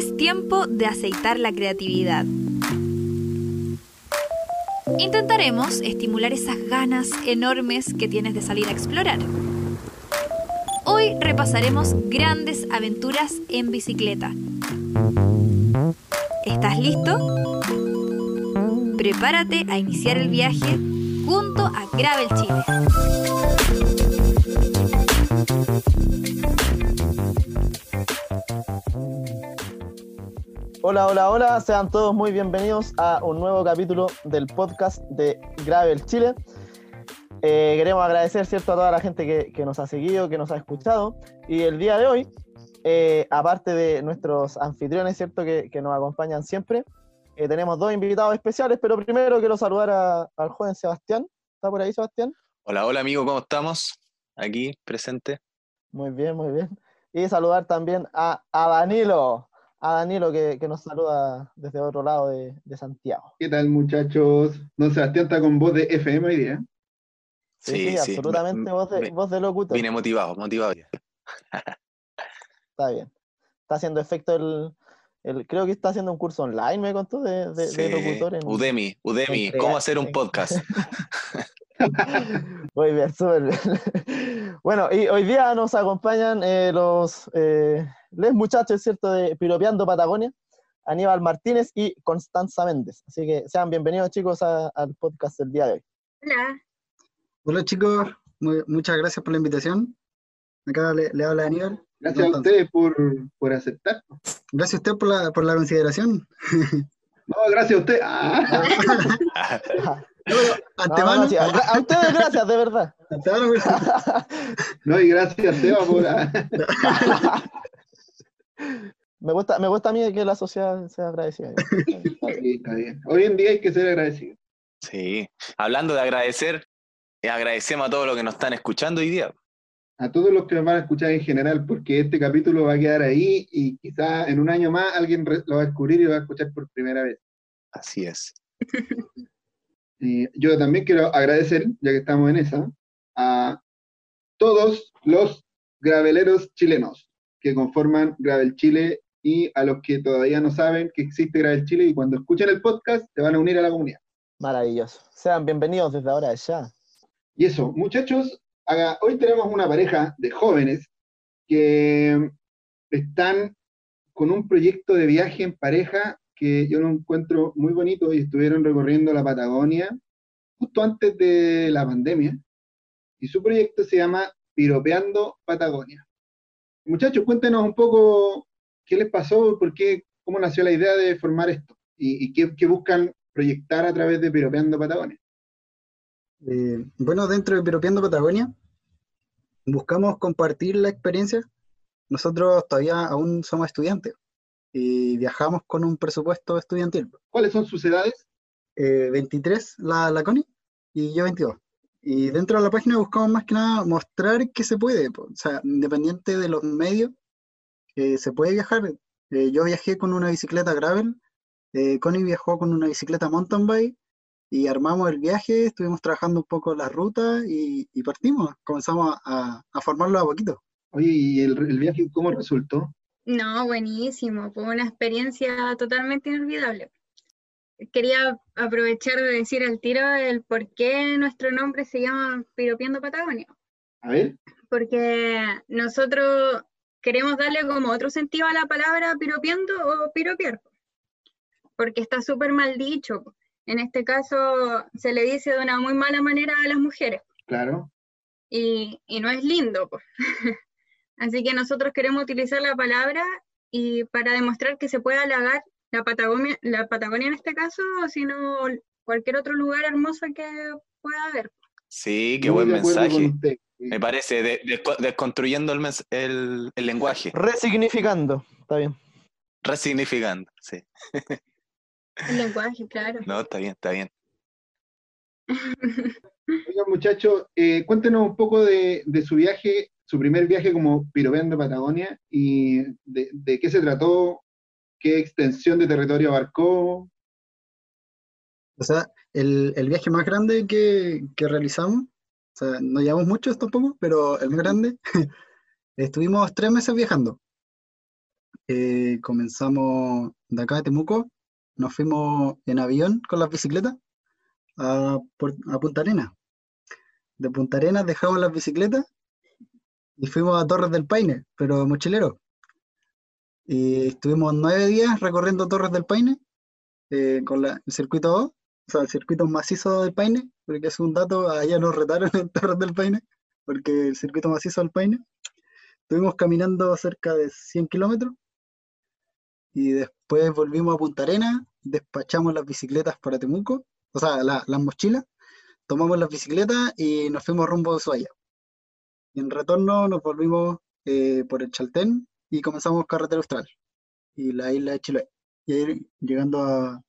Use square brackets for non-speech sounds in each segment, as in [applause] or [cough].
Es tiempo de aceitar la creatividad. Intentaremos estimular esas ganas enormes que tienes de salir a explorar. Hoy repasaremos grandes aventuras en bicicleta. ¿Estás listo? Prepárate a iniciar el viaje junto a Gravel Chile. Hola, hola, hola, sean todos muy bienvenidos a un nuevo capítulo del podcast de Gravel Chile. Eh, queremos agradecer ¿cierto? a toda la gente que, que, nos ha seguido, que nos ha escuchado. Y el día de hoy, eh, aparte de nuestros anfitriones ¿cierto? Que, que nos acompañan siempre, eh, tenemos dos invitados especiales, pero primero quiero saludar a, al joven Sebastián. ¿Está por ahí, Sebastián? Hola, hola amigo, ¿cómo estamos? Aquí, presente. Muy bien, muy bien. Y saludar también a, a Danilo a Danilo que, que, nos saluda desde otro lado de, de, Santiago. ¿Qué tal muchachos? Don Sebastián está con voz de FM hoy día. Sí, sí, sí absolutamente me, voz, de, me, voz de locutor. Vine motivado, motivado. está bien. Está haciendo efecto el, el, creo que está haciendo un curso online, me contó, de, de, sí. de locutor. En, Udemy, Udemy, en ¿cómo hacer un podcast? [laughs] Muy bien, súper bien. [laughs] Bueno, y hoy día nos acompañan eh, los eh, les muchachos, ¿cierto?, de Piropeando Patagonia, Aníbal Martínez y Constanza Méndez. Así que sean bienvenidos, chicos, a, al podcast del día de hoy. Hola. Hola, chicos. Muy, muchas gracias por la invitación. Acá le, le habla Aníbal. Gracias a ustedes por, por aceptar. Gracias a usted por la, por la consideración. No, gracias a usted. [laughs] [laughs] Ah. No, antemano. No, no, sí, a, a, ustedes gracias, de verdad. Antemano, [laughs] no, y gracias, Seba, por... me, gusta, me gusta a mí que la sociedad sea agradecida. [laughs] Sí, está bien. Hoy en día hay que ser agradecido. Sí. Hablando de agradecer, agradecemos a todos los que nos están escuchando hoy día. A todos los que nos van a escuchar en general, porque este capítulo va a quedar ahí y quizás en un año más alguien lo va a descubrir y lo va a escuchar por primera vez. Así es. Y [laughs] yo también quiero agradecer, ya que estamos en esa, a todos los graveleros chilenos que conforman Gravel Chile y a los que todavía no saben que existe Gravel Chile y cuando escuchen el podcast se van a unir a la comunidad. Maravilloso. Sean bienvenidos desde ahora ya. Y eso, muchachos, haga, hoy tenemos una pareja de jóvenes que están con un proyecto de viaje en pareja que yo lo encuentro muy bonito y estuvieron recorriendo la Patagonia justo antes de la pandemia. Y su proyecto se llama Piropeando Patagonia. Muchachos, cuéntenos un poco qué les pasó, por qué, cómo nació la idea de formar esto y, y qué, qué, buscan proyectar a través de Piropeando Patagonia. Eh, bueno, dentro de Piropeando Patagonia buscamos compartir la experiencia. Nosotros todavía aún somos estudiantes y viajamos con un presupuesto estudiantil. ¿Cuáles son sus edades? Eh, 23 la, la Connie y yo 22. Y dentro de la página buscamos más que nada mostrar que se puede, o sea, independiente de los medios, eh, se puede viajar. Eh, yo viajé con una bicicleta gravel, eh, Connie viajó con una bicicleta mountain bike y armamos el viaje, estuvimos trabajando un poco la ruta y, y partimos, comenzamos a, a, formarlo a poquito. Oye, ¿y el, el viaje cómo resultó? No, buenísimo, fue una experiencia totalmente inolvidable. Quería aprovechar de decir al tiro el por qué nuestro nombre se llama Piropiando Patagonia. A ver. Porque nosotros queremos darle como otro sentido a la palabra piropiando o piropiar. Porque está súper mal dicho. En este caso se le dice de una muy mala manera a las mujeres. Claro. Y, y no es lindo. Pues. [laughs] Así que nosotros queremos utilizar la palabra y para demostrar que se puede halagar la Patagonia, la Patagonia en este caso, sino cualquier otro lugar hermoso que pueda haber. Sí, qué Muy buen mensaje. Me parece, de, de, desconstruyendo el, el, el, lenguaje. Resignificando, está bien. Resignificando, sí. El lenguaje, claro. No, está bien, está bien. [laughs] Oigan, muchachos, eh, cuéntenos un poco de, de, su viaje, su primer viaje como piropeando Patagonia y de, de, qué se trató, qué extensión de territorio abarcó. O sea, el, el viaje más grande que, que, realizamos, o sea, no llevamos muchos tampoco, pero el más grande, [laughs] estuvimos tres meses viajando. eh, comenzamos de acá de Temuco, nos fuimos en avión con las bicicletas a, Punta Arenas. De Punta Arenas dejamos las bicicletas y fuimos a Torres del Paine, pero mochilero. Y estuvimos nueve días recorriendo Torres del Paine eh, con el circuito O, o sea, el circuito macizo del Paine, porque es un dato, allá nos retaron [laughs] en Torres del Paine, porque el circuito macizo del Paine. Estuvimos caminando cerca de 100 kilómetros y después volvimos a Punta Arena, despachamos las bicicletas para Temuco, o sea, las mochilas, tomamos las bicicletas y nos fuimos rumbo a Ushuaia. Y en retorno nos volvimos eh, por el Chaltén y comenzamos carretera austral y la isla de Chiloé. Y ahí llegando a,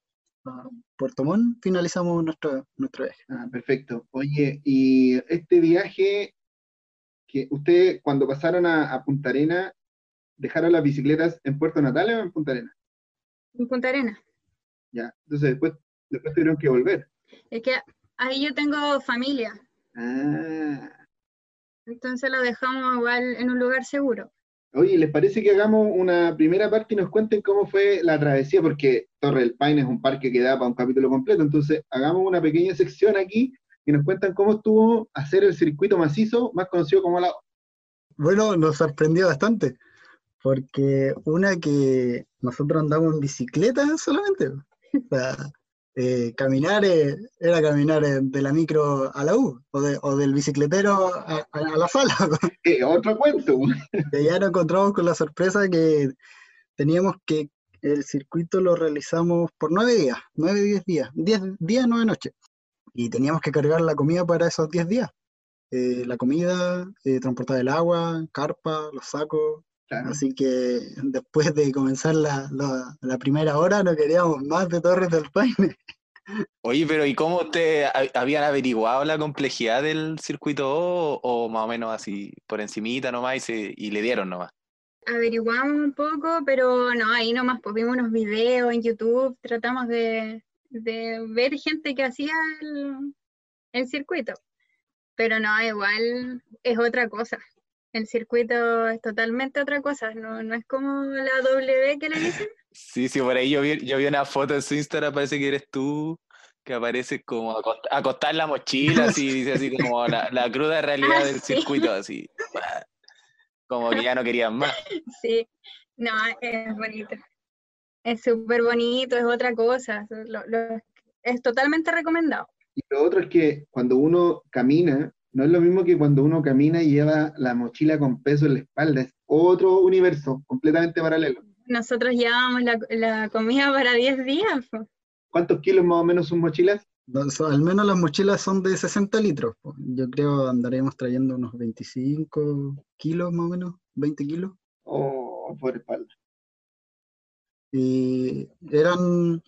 Puerto Montt finalizamos nuestro, nuestro viaje. Ah, perfecto. Oye, y este viaje que ustedes cuando pasaron a, a Punta Arena dejaron las bicicletas en Puerto Natales o en Punta Arena? En Punta Arena. Ya, entonces después, después tuvieron que volver. Es que ahí yo tengo familia. Ah. Entonces lo dejamos igual en un lugar seguro. Oye, ¿les parece que hagamos una primera parte y nos cuenten cómo fue la travesía? Porque Torre del Paine es un parque que da para un capítulo completo, entonces hagamos una pequeña sección aquí y nos cuentan cómo estuvo hacer el circuito macizo, más conocido como la... Bueno, nos sorprendió bastante porque una que nosotros andamos en bicicleta solamente, o sea, eh, caminar eh, era caminar eh, de la micro a la U, o, del bicicletero a, la sala. [laughs] otro cuento. Y ya nos encontramos con la sorpresa que teníamos que el circuito lo realizamos por nueve días, nueve, diez días, diez días, nueve noches. Y teníamos que cargar la comida para esos diez días. la comida, transportar el agua, carpa, los sacos, Así que después de comenzar la, primera hora no queríamos más de Torres del Paine. Oye, pero ¿y cómo ustedes habían averiguado la complejidad del circuito o, o más o menos así por encimita nomás y, y le dieron nomás? Averiguamos un poco, pero no, ahí nomás pues vimos unos videos en YouTube, tratamos de, ver gente que hacía el, el circuito. Pero no, igual es otra cosa el circuito es totalmente otra cosa, no, no es como la W que le dicen. [laughs] Sí, sí, por ahí yo vi, yo vi una foto en su Instagram, parece que eres tú, que aparece como acostar la mochila, así, [laughs] dice así como la, la cruda realidad ah, del circuito, [laughs] así. Como que ya no querían más. Sí, no, es bonito. Es súper bonito, es otra cosa, es totalmente recomendado. Y lo otro es que cuando uno camina, no es lo mismo que cuando uno camina y lleva la mochila con peso en la espalda, es otro universo completamente paralelo. Nosotros llevábamos la, comida para 10 días. ¿Cuántos kilos más o menos son mochilas? al menos las mochilas son de 60 litros. Yo creo andaremos trayendo unos 25 kilos más o menos, 20 kilos. Oh, por espalda. Y eran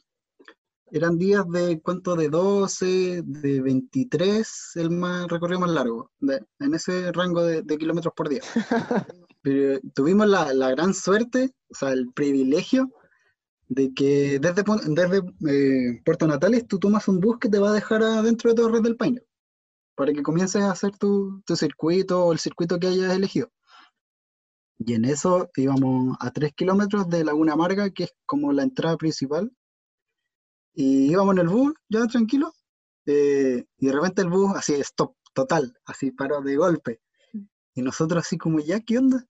eran días de cuánto de 12, de 23, el más recorrido más largo, en ese rango de, kilómetros por día. [laughs] Pero tuvimos la, gran suerte, o sea, el privilegio de que desde, desde eh, Puerto Natales tú tomas un bus que te va a dejar adentro de Torres del Paine para que comiences a hacer tu, tu circuito o el circuito que hayas elegido. Y en eso íbamos a 3 kilómetros de Laguna Amarga, que es como la entrada principal y íbamos en el bus, ya tranquilo, eh, y de repente el bus así, stop, total, así paró de golpe. Y nosotros así como, ya, ¿qué onda?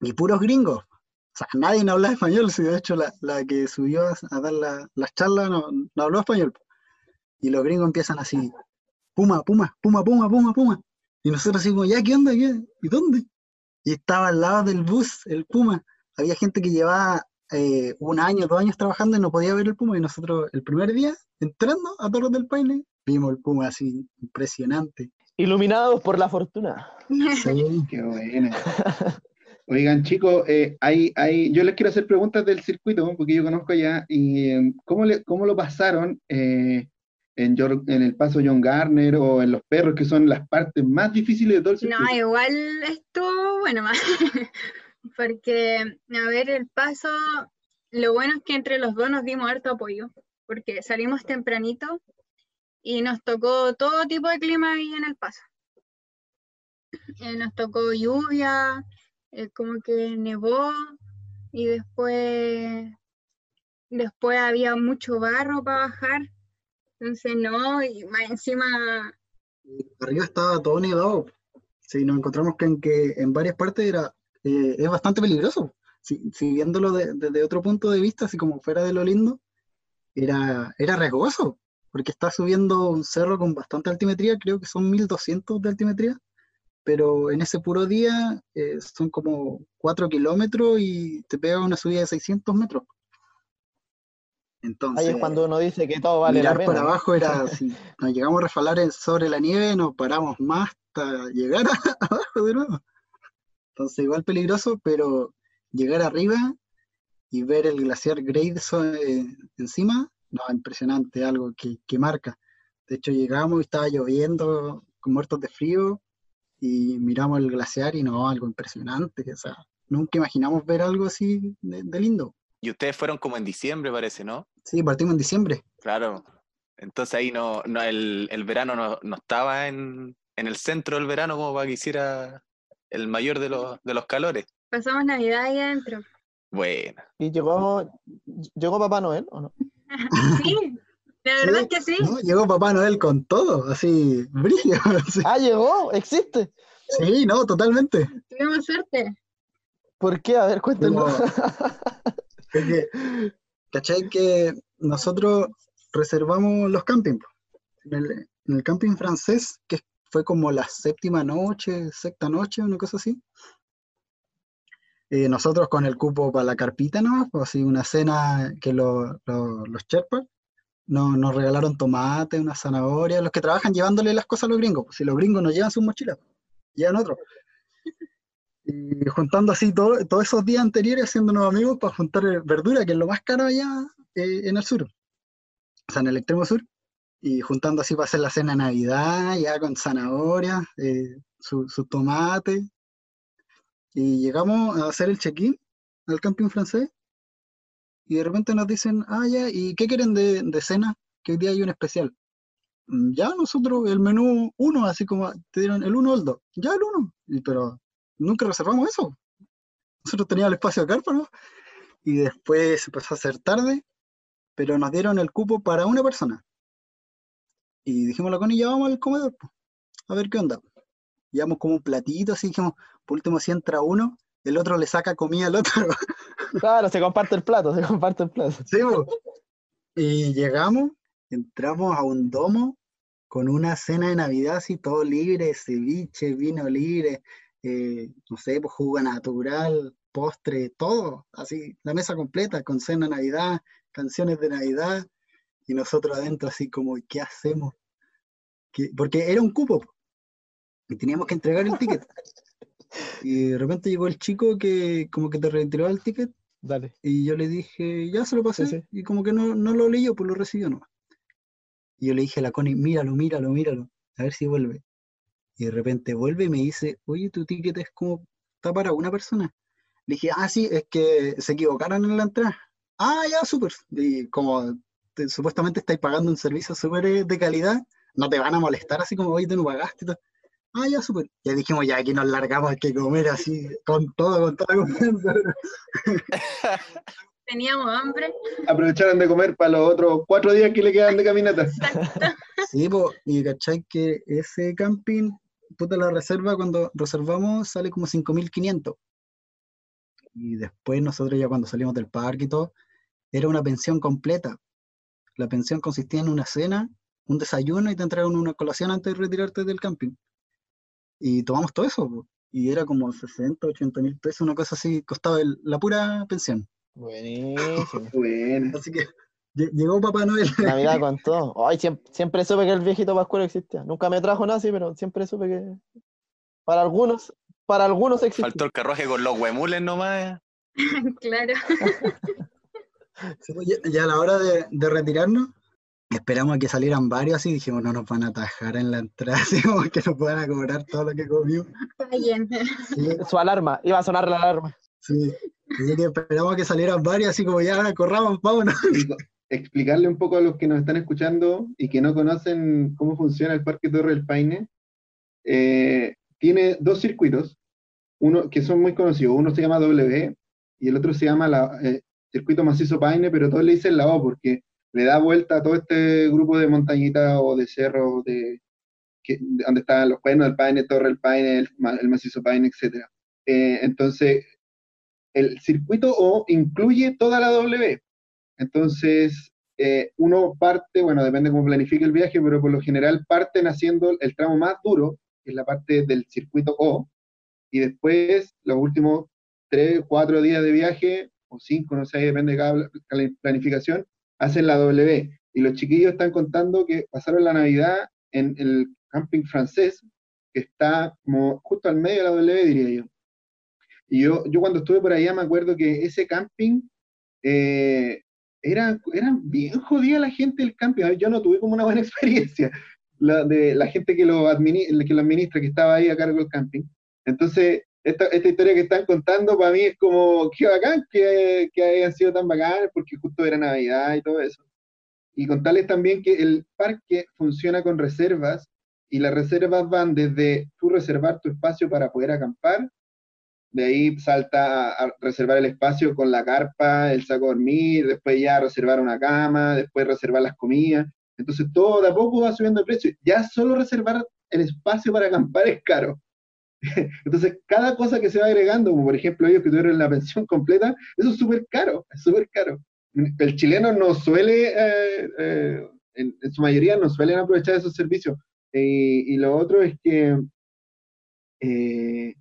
Y puros gringos. O sea, nadie no habla español, si de hecho la, que subió a dar la, las charlas no, no habló español. Y los gringos empiezan así, puma, puma, puma, puma, puma, puma. Y nosotros así como, ya, ¿qué onda? ¿Qué? ¿Y dónde? Y estaba al lado del bus, el puma. Había gente que llevaba eh, un año, dos años trabajando y no podía ver el puma. Y nosotros, el primer día, entrando a Torres del Paine, vimos el puma así, impresionante. Iluminados por la fortuna. Sí. [laughs] Qué bueno. Oigan, chicos, eh, hay, hay, yo les quiero hacer preguntas del circuito, porque yo conozco ya, y eh, ¿cómo, le, cómo lo pasaron en, en, el paso John Garner o en los perros, que son las partes más difíciles de todo el circuito? No, igual estuvo bueno, [laughs] más. Porque, a ver, el paso, lo bueno es que entre los dos nos dimos harto apoyo, porque salimos tempranito y nos tocó todo tipo de clima ahí en el paso. Eh, nos tocó lluvia, eh, como que nevó, y después, después había mucho barro para bajar, entonces no, y más encima, Arriba estaba todo nevado. Sí, nos encontramos que en, que en varias partes era, eh, es bastante peligroso. Si, si viéndolo de- desde otro punto de vista, así como fuera de lo lindo, era, era riesgoso, porque está subiendo un cerro con bastante altimetría, creo que son 1200 de altimetría, pero en ese puro día eh, son como 4 kilómetros y te pega una subida de 600 metros. Entonces, Ahí es cuando uno dice que todo vale la mirar pena. para abajo era [laughs] así. Nos llegamos a refalar sobre la nieve, nos paramos más hasta llegar a- [laughs] abajo de nuevo. Entonces, igual peligroso, pero llegar arriba y ver el glaciar so- eh, encima, no, impresionante, algo que, que marca. De hecho, llegamos y estaba lloviendo, con muertos de frío, y miramos el glaciar y no, algo impresionante. O sea, nunca imaginamos ver algo así de, de lindo. Y ustedes fueron como en diciembre, parece, ¿no? Sí, partimos en diciembre. Claro. Entonces ahí no, no el, el verano no, no estaba en, en el centro del verano como para que hiciera el mayor de los, de los calores. pasamos Navidad ahí adentro. Bueno, ¿Y llegó, llegó Papá Noel o no? [laughs] Sí, la verdad es que sí. ¿no? Llegó Papá Noel con todo, así, brillo. [laughs] así. Ah, llegó, existe. Sí, no, totalmente. Tuvimos suerte. ¿Por qué? A ver, cuéntenos. Es que, ¿cachai? Que nosotros reservamos los campings. En el, en el camping francés, que fue como la séptima noche, sexta noche, una cosa así. Eh, nosotros con el cupo para la carpita, ¿no? Pues así una cena que lo- lo- los Sherpas nos, regalaron tomate, una zanahoria, los que trabajan llevándole las cosas a los gringos. pues, si los gringos no llevan sus mochilas, llevan otro. Y juntando así todo- todos esos días anteriores, haciéndonos amigos para juntar verdura, que es lo más caro allá eh, en el sur, o sea, en el extremo sur, y juntando así para hacer la cena de Navidad, ya con zanahoria, eh, su, su tomate, y llegamos a hacer el check-in al camping francés, y de repente nos dicen, ah, ya, ¿y qué quieren de, de cena? Que hoy día hay un especial. "Mm, Ya nosotros, el menú uno, así como te dieron el uno o el dos, ya el uno, y, pero nunca reservamos eso. Nosotros teníamos el espacio de carpa, ¿no? Y después empezó a hacer tarde, pero nos dieron el cupo para una persona. Y dijimos la Connie, ya vamos al comedor, po, a ver qué onda. Llevamos como un platito, así dijimos, por último, si entra uno, el otro le saca comida al otro. [laughs] Claro, se comparte el plato, se comparte el plato. Sí, po. Y llegamos, entramos a un domo con una cena de Navidad así, todo libre, ceviche, vino libre, eh, no sé, pues jugo natural, postre, todo, así, la mesa completa con cena de Navidad, canciones de Navidad, y nosotros adentro así como, ¿qué hacemos? ¿Qué? Porque era un cupo, po, y teníamos que entregar el ticket. [laughs] Y de repente llegó el chico que como que te retiró el ticket Dale. y yo le dije, ya se lo pasé. Sí, sí. Y como que no, no lo leyó, pues lo recibió nomás. Y yo le dije a la Connie, míralo, míralo, míralo, a ver si vuelve. Y de repente vuelve y me dice, oye, tu ticket es como, está para una persona. Le dije, ah, sí, es que se equivocaron en la entrada. Ah, ya, súper. Y como te- supuestamente estáis pagando un servicio súper eh, de calidad, no te van a molestar así como, oye, tú no pagaste y todo. Ah, ya, súper. Ya dijimos, ya aquí nos largamos, hay que comer así, con todo, con toda la confianza. [laughs] Teníamos hambre. Aprovecharon de comer para los otros cuatro días que le quedan de caminata. [laughs] Sí, po, y cachai que ese camping, puta la reserva, cuando reservamos sale como 5.500. Y después nosotros ya cuando salimos del parque y todo, era una pensión completa. La pensión consistía en una cena, un desayuno y te entregaban una colación antes de retirarte del camping. Y tomamos todo eso, po, y era como 60, 80 mil pesos, una cosa así, costaba el- la pura pensión. Buenísimo. [laughs] Bueno, Así que lle- llegó Papá Noel. Navidad [laughs] con todo. Ay, siempre, siempre supe que el viejito Pascuero existía. Nunca me trajo nada así, pero siempre supe que para algunos, para algunos existe. faltó el carruaje con los huemules nomás. [laughs] Claro. Pues, ya, ya a la hora de, de retirarnos, esperamos a que salieran varios así, dijimos, no nos van a atajar en la entrada, [laughs] así como que nos van a cobrar todo lo que bien. Sí, Su alarma, iba a sonar la alarma. sí. Así que esperamos a que salieran varios, así como ya, corramos, vámonos. y co- explicarle un poco a los que nos están escuchando y que no conocen cómo funciona el Parque Torre del Paine. eh, tiene dos circuitos, uno que son muy conocidos. Uno se llama W, y el otro se llama la, eh, Circuito Macizo Paine, pero todos le dicen la O porque le da vuelta a todo este grupo de montañitas o de cerros de, que, donde están los cuernos del Paine, Torre del Paine, el, el Macizo Paine, etc. Eh, entonces, el circuito O incluye toda la W. Entonces, eh, uno parte, bueno, depende cómo planifique el viaje, pero por lo general parten haciendo el tramo más duro, que es la parte del circuito O, y después los últimos tres, cuatro días de viaje, o cinco, no sé, depende de cada planificación, hacen la W. Y los chiquillos están contando que pasaron la Navidad en el camping francés, que está como justo al medio de la W, diría yo. Y yo, yo cuando estuve por allá me acuerdo que ese camping eh, era, eran bien jodida la gente del camping. Yo no tuve como una buena [laughs] experiencia la, de la gente que lo, que lo administra, que estaba ahí a cargo del camping. Entonces, esta, esta historia que están contando para mí es como, qué bacán que, que hayan sido tan bacanes, porque justo era Navidad y todo eso. Y contarles también que el parque funciona con reservas, y las reservas van desde tú reservar tu espacio para poder acampar, de ahí salta a reservar el espacio con la carpa, el saco de dormir, después ya reservar una cama, después reservar las comidas. Entonces todo de a poco va subiendo el precio. Ya solo reservar el espacio para acampar es caro. [laughs] Entonces, cada cosa que se va agregando, como por ejemplo ellos que tuvieron la pensión [laughs] completa, eso es súper caro, es súper caro. El chileno no suele, eh, eh, en, su mayoría no suelen aprovechar esos servicios. y lo otro es que eh,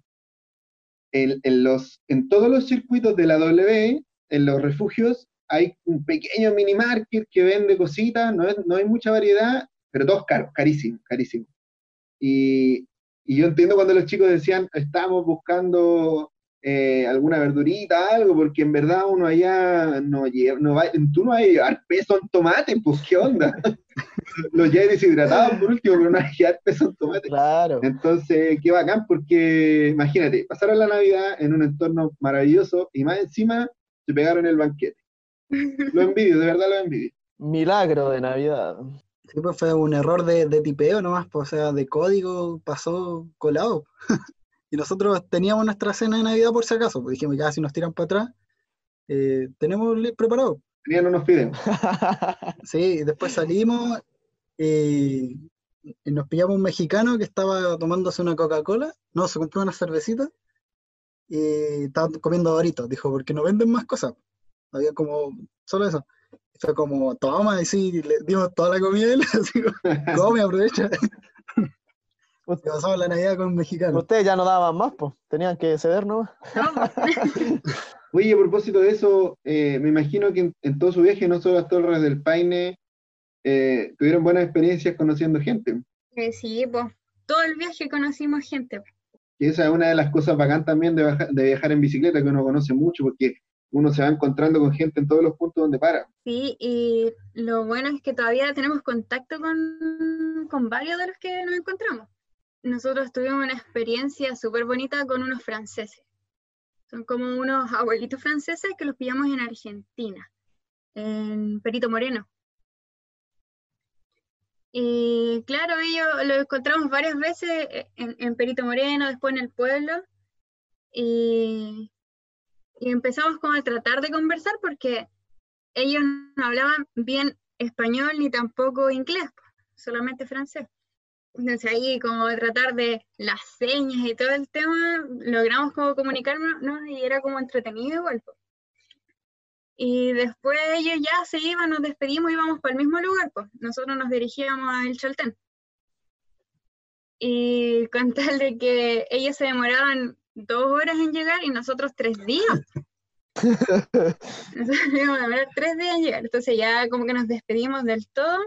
en, los, en todos los circuitos de la W, en los refugios, hay un pequeño mini market que vende cositas, no, no hay mucha variedad, pero todos caros, carísimo, carísimo. Y, y, yo entiendo cuando los chicos decían, estamos buscando eh, alguna verdurita, algo, porque en verdad uno allá no lleva, no va, tú no vas a llevar peso en tomate, pues qué onda. [laughs] Los ya deshidratados por último, pero no hay que llevar peso en tomate. Claro. Entonces, qué bacán, porque imagínate, pasaron la Navidad en un entorno maravilloso y más encima se pegaron el banquete. Lo envidio, de verdad lo envidio. Milagro de Navidad. Sí, pues fue un error de, de tipeo nomás, pues, o sea, de código pasó colado. [laughs] Y nosotros teníamos nuestra cena de Navidad por si acaso, pues dijimos, ya si nos tiran para atrás, eh, tenemos preparado. Tenían unos fideos. [laughs] sí, después salimos y, nos pillamos un mexicano que estaba tomándose una Coca-Cola, no, se compró una cervecita y estaba comiendo doritos, dijo, porque no venden más cosas. Había como, solo eso. Fue como, toma, y sí, le dimos toda la comida y él, así, [laughs] come, aprovecha. [laughs] Pasamos la Navidad con un mexicano. Ustedes ya no daban más, pues. Tenían que ceder, ¿no? [laughs] Oye, a propósito de eso, eh, me imagino que en, todo su viaje, no solo las Torres del Paine, eh, tuvieron buenas experiencias conociendo gente. Eh, sí, pues. Todo el viaje conocimos gente. Y esa es una de las cosas bacán también de, de viajar en bicicleta, que uno conoce mucho, porque uno se va encontrando con gente en todos los puntos donde para. Sí, y lo bueno es que todavía tenemos contacto con, con varios de los que nos encontramos nosotros tuvimos una experiencia súper bonita con unos franceses. Son como unos abuelitos franceses que los pillamos en Argentina, en Perito Moreno. Y claro, ellos lo encontramos varias veces en, Perito Moreno, después en el pueblo. Y, y empezamos como a tratar de conversar porque ellos no hablaban bien español ni tampoco inglés, solamente francés. Entonces ahí como tratar de las señas y todo el tema, logramos como comunicarnos y era como entretenido igual. Y después ellos ya se iban, nos despedimos íbamos para el mismo lugar, pues nosotros nos dirigíamos a El Chaltén. Y con tal de que ellos se demoraban dos horas en llegar y nosotros tres días. [laughs] nosotros [laughs] íbamos a demorar tres días en llegar. Entonces ya como que nos despedimos del todo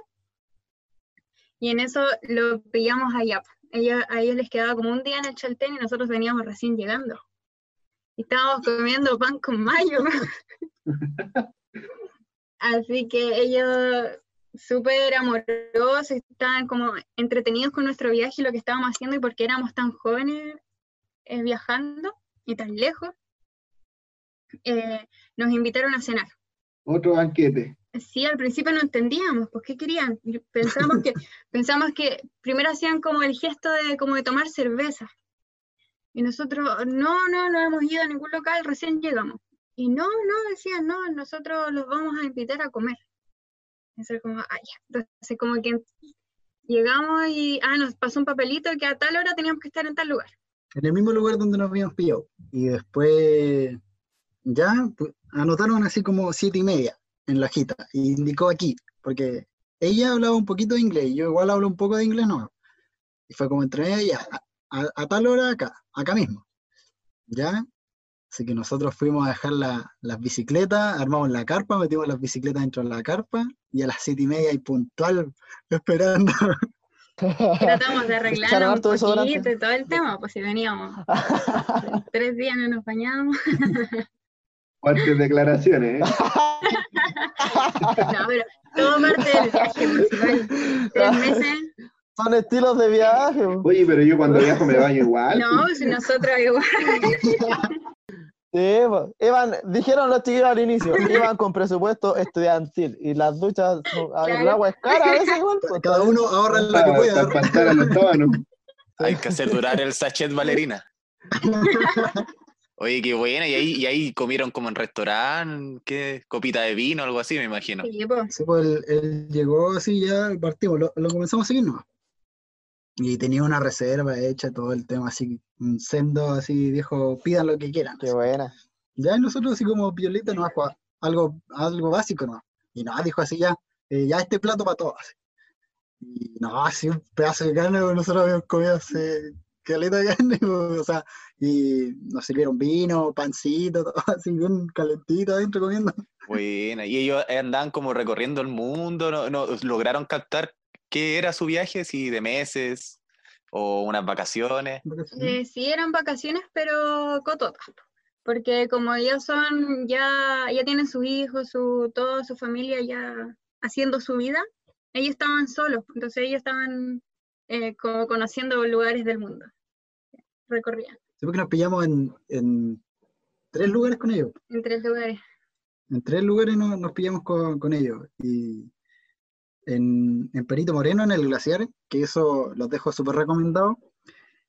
y en eso lo pillamos allá. Ellos, a ellos les quedaba como un día en el Chaltén y nosotros veníamos recién llegando. Y estábamos comiendo pan con mayo. [laughs] Así que ellos súper amorosos, estaban como entretenidos con nuestro viaje y lo que estábamos haciendo y porque éramos tan jóvenes eh, viajando y tan lejos, eh, nos invitaron a cenar. Otro banquete. Sí, al principio no entendíamos, pues, ¿qué querían? Pensamos que, [laughs] pensamos que primero hacían como el gesto de, como de tomar cerveza. Y nosotros, no, no, no hemos ido a ningún local, recién llegamos. Y no, no, decían, no, nosotros los vamos a invitar a comer. Eso como, ah, ya. Entonces, como que llegamos y, ah, nos pasó un papelito que a tal hora teníamos que estar en tal lugar. En el mismo lugar donde nos habíamos pillado. Y después, ya, pues, anotaron así como siete y media en la hojita. Y indicó aquí, porque ella hablaba un poquito de inglés, y yo igual hablo un poco de inglés, no. Y fue como entre ella, a, a tal hora acá, acá mismo. ¿Ya? Así que nosotros fuimos a dejar la- las bicicletas, armamos la carpa, metimos las bicicletas dentro de la carpa y a las siete y media y puntual esperando. [laughs] Tratamos de arreglarnos harto un poquito y todo el tema, pues si veníamos [laughs] tres días no nos bañábamos. [laughs] Fuertes declaraciones, ¿eh? No, pero todo parte del viaje, pues igual, tres meses. Son estilos de viaje. Oye, pero yo cuando viajo me baño igual. No, si nosotros igual. Sí. Iban, dijeron los chiquillos al inicio, [laughs] iban con presupuesto estudiantil y las duchas, el agua es cara a veces igual. [laughs] Cada uno ahorra lo que Para, pueda. para a los. Hay que hacer durar el sachet Valerina. [laughs] Oye, qué buena. Y ahí, y ahí comieron como en restaurante, ¿qué? Copita de vino, algo así, me imagino. Sí, pues, Sí, pues él, él llegó así ya, partimos, lo, lo comenzamos a seguir nomás. Y tenía una reserva hecha, todo el tema así, un sendo así, dijo, pidan lo que quieran. Qué buena. Ya y nosotros así como piolita nomás, pues, algo, algo básico nomás. Y no, dijo así ya, eh, ya este plato para todos. Y no, así un pedazo de carne, pues, nosotros habíamos comido hace caleta de carne, o sea, y nos sirvieron vino, pancito, [laughs] todo así bien calentito adentro comiendo. Buena. Y ellos andaban como recorriendo el mundo, ¿no? no lograron captar qué era su viaje, si de meses o unas vacaciones. eh, sí eran vacaciones, pero cototas. po, Porque como ellos son, ya, ya tienen sus hijos, su, toda su familia ya haciendo su vida, ellos estaban solos, entonces ellos estaban eh, como conociendo lugares del mundo. Recorrían Sí, porque nos pillamos en, en tres lugares con ellos. en tres lugares. En tres lugares nos, nos pillamos con, con ellos. Y en, en Perito Moreno, en el glaciar, que eso los dejo súper recomendado,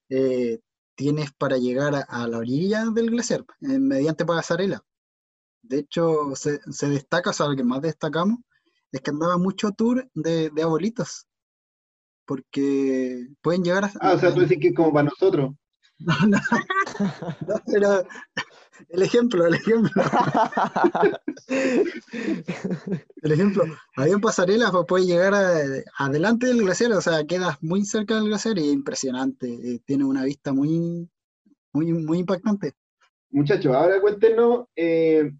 eh, tienes para llegar a, a la orilla del glaciar, eh, mediante pasarela. De hecho, se, se destaca, o sea, lo que más destacamos, es que andaba mucho tour de, de abuelitos. Porque pueden llegar a... Ah, o sea, tú decís que es como para nosotros. [laughs] No, no, no, pero el ejemplo, el ejemplo. [laughs] El ejemplo, había en pasarelas, pues puedes llegar a- adelante del glaciar, o sea, quedas muy cerca del glaciar y es impresionante, eh, tiene una vista muy, muy, muy impactante. Muchachos, ahora cuéntenos eh,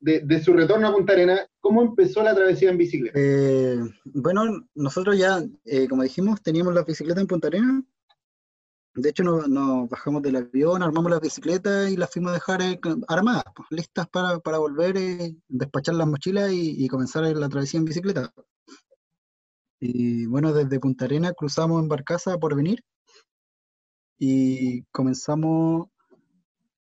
de, de su retorno a Punta Arena, ¿cómo empezó la travesía en bicicleta? Eh, bueno, nosotros ya, eh, como dijimos, teníamos la bicicleta en Punta Arenas. De hecho, no- nos bajamos del avión, armamos la bicicleta y las fuimos a dejar eh, armadas, pues, listas para, para volver, eh, despachar las mochilas y, y comenzar la travesía en bicicleta. Y bueno, desde Punta Arenas cruzamos en Barcaza por venir y comenzamos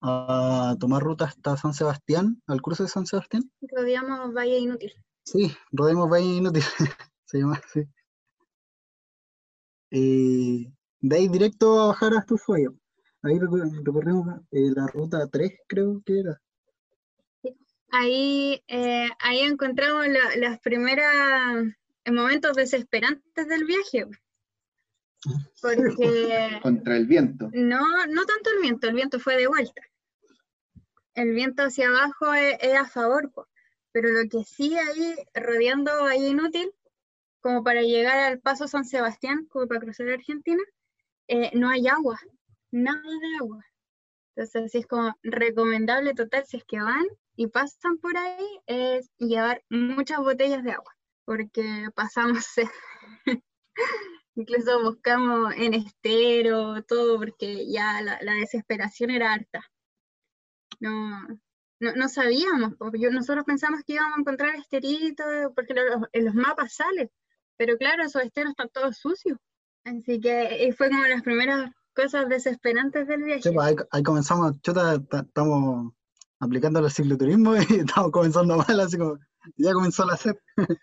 a tomar ruta hasta San Sebastián, al cruce de San Sebastián. Rodeamos Valle Inútil. Sí, Rodemos Valle Inútil, [laughs] se llama así. Y de ahí directo a bajar hasta Ushuaia. Ahí recorrimos eh, la ruta 3, creo que era. Ahí, eh, ahí encontramos las primeras eh, momentos desesperantes del viaje. [laughs] Porque Contra el viento. no, no tanto el viento, el viento fue de vuelta. El viento hacia abajo e- es, a favor, po. pero lo que sí ahí rodeando ahí inútil, como para llegar al paso San Sebastián, como para cruzar Argentina, eh, no hay agua, nada de agua. Entonces, así es como recomendable total, si es que van y pasan por ahí, es llevar muchas botellas de agua, porque [laughs] pasamos. [laughs] Incluso buscamos en estero, todo, porque ya la, desesperación era harta. No, no, no sabíamos, porque nosotros pensamos que íbamos a encontrar esterito, porque lo- en los mapas sale, pero claro, esos esteros están todos sucios. Así que fue como las primeras cosas desesperantes del viaje. Sí, pues ahí, ahí comenzamos, chuta, ta- estamos aplicando el cicloturismo [laughs] y estamos comenzando mal, así como, ya comenzó la sed. [laughs]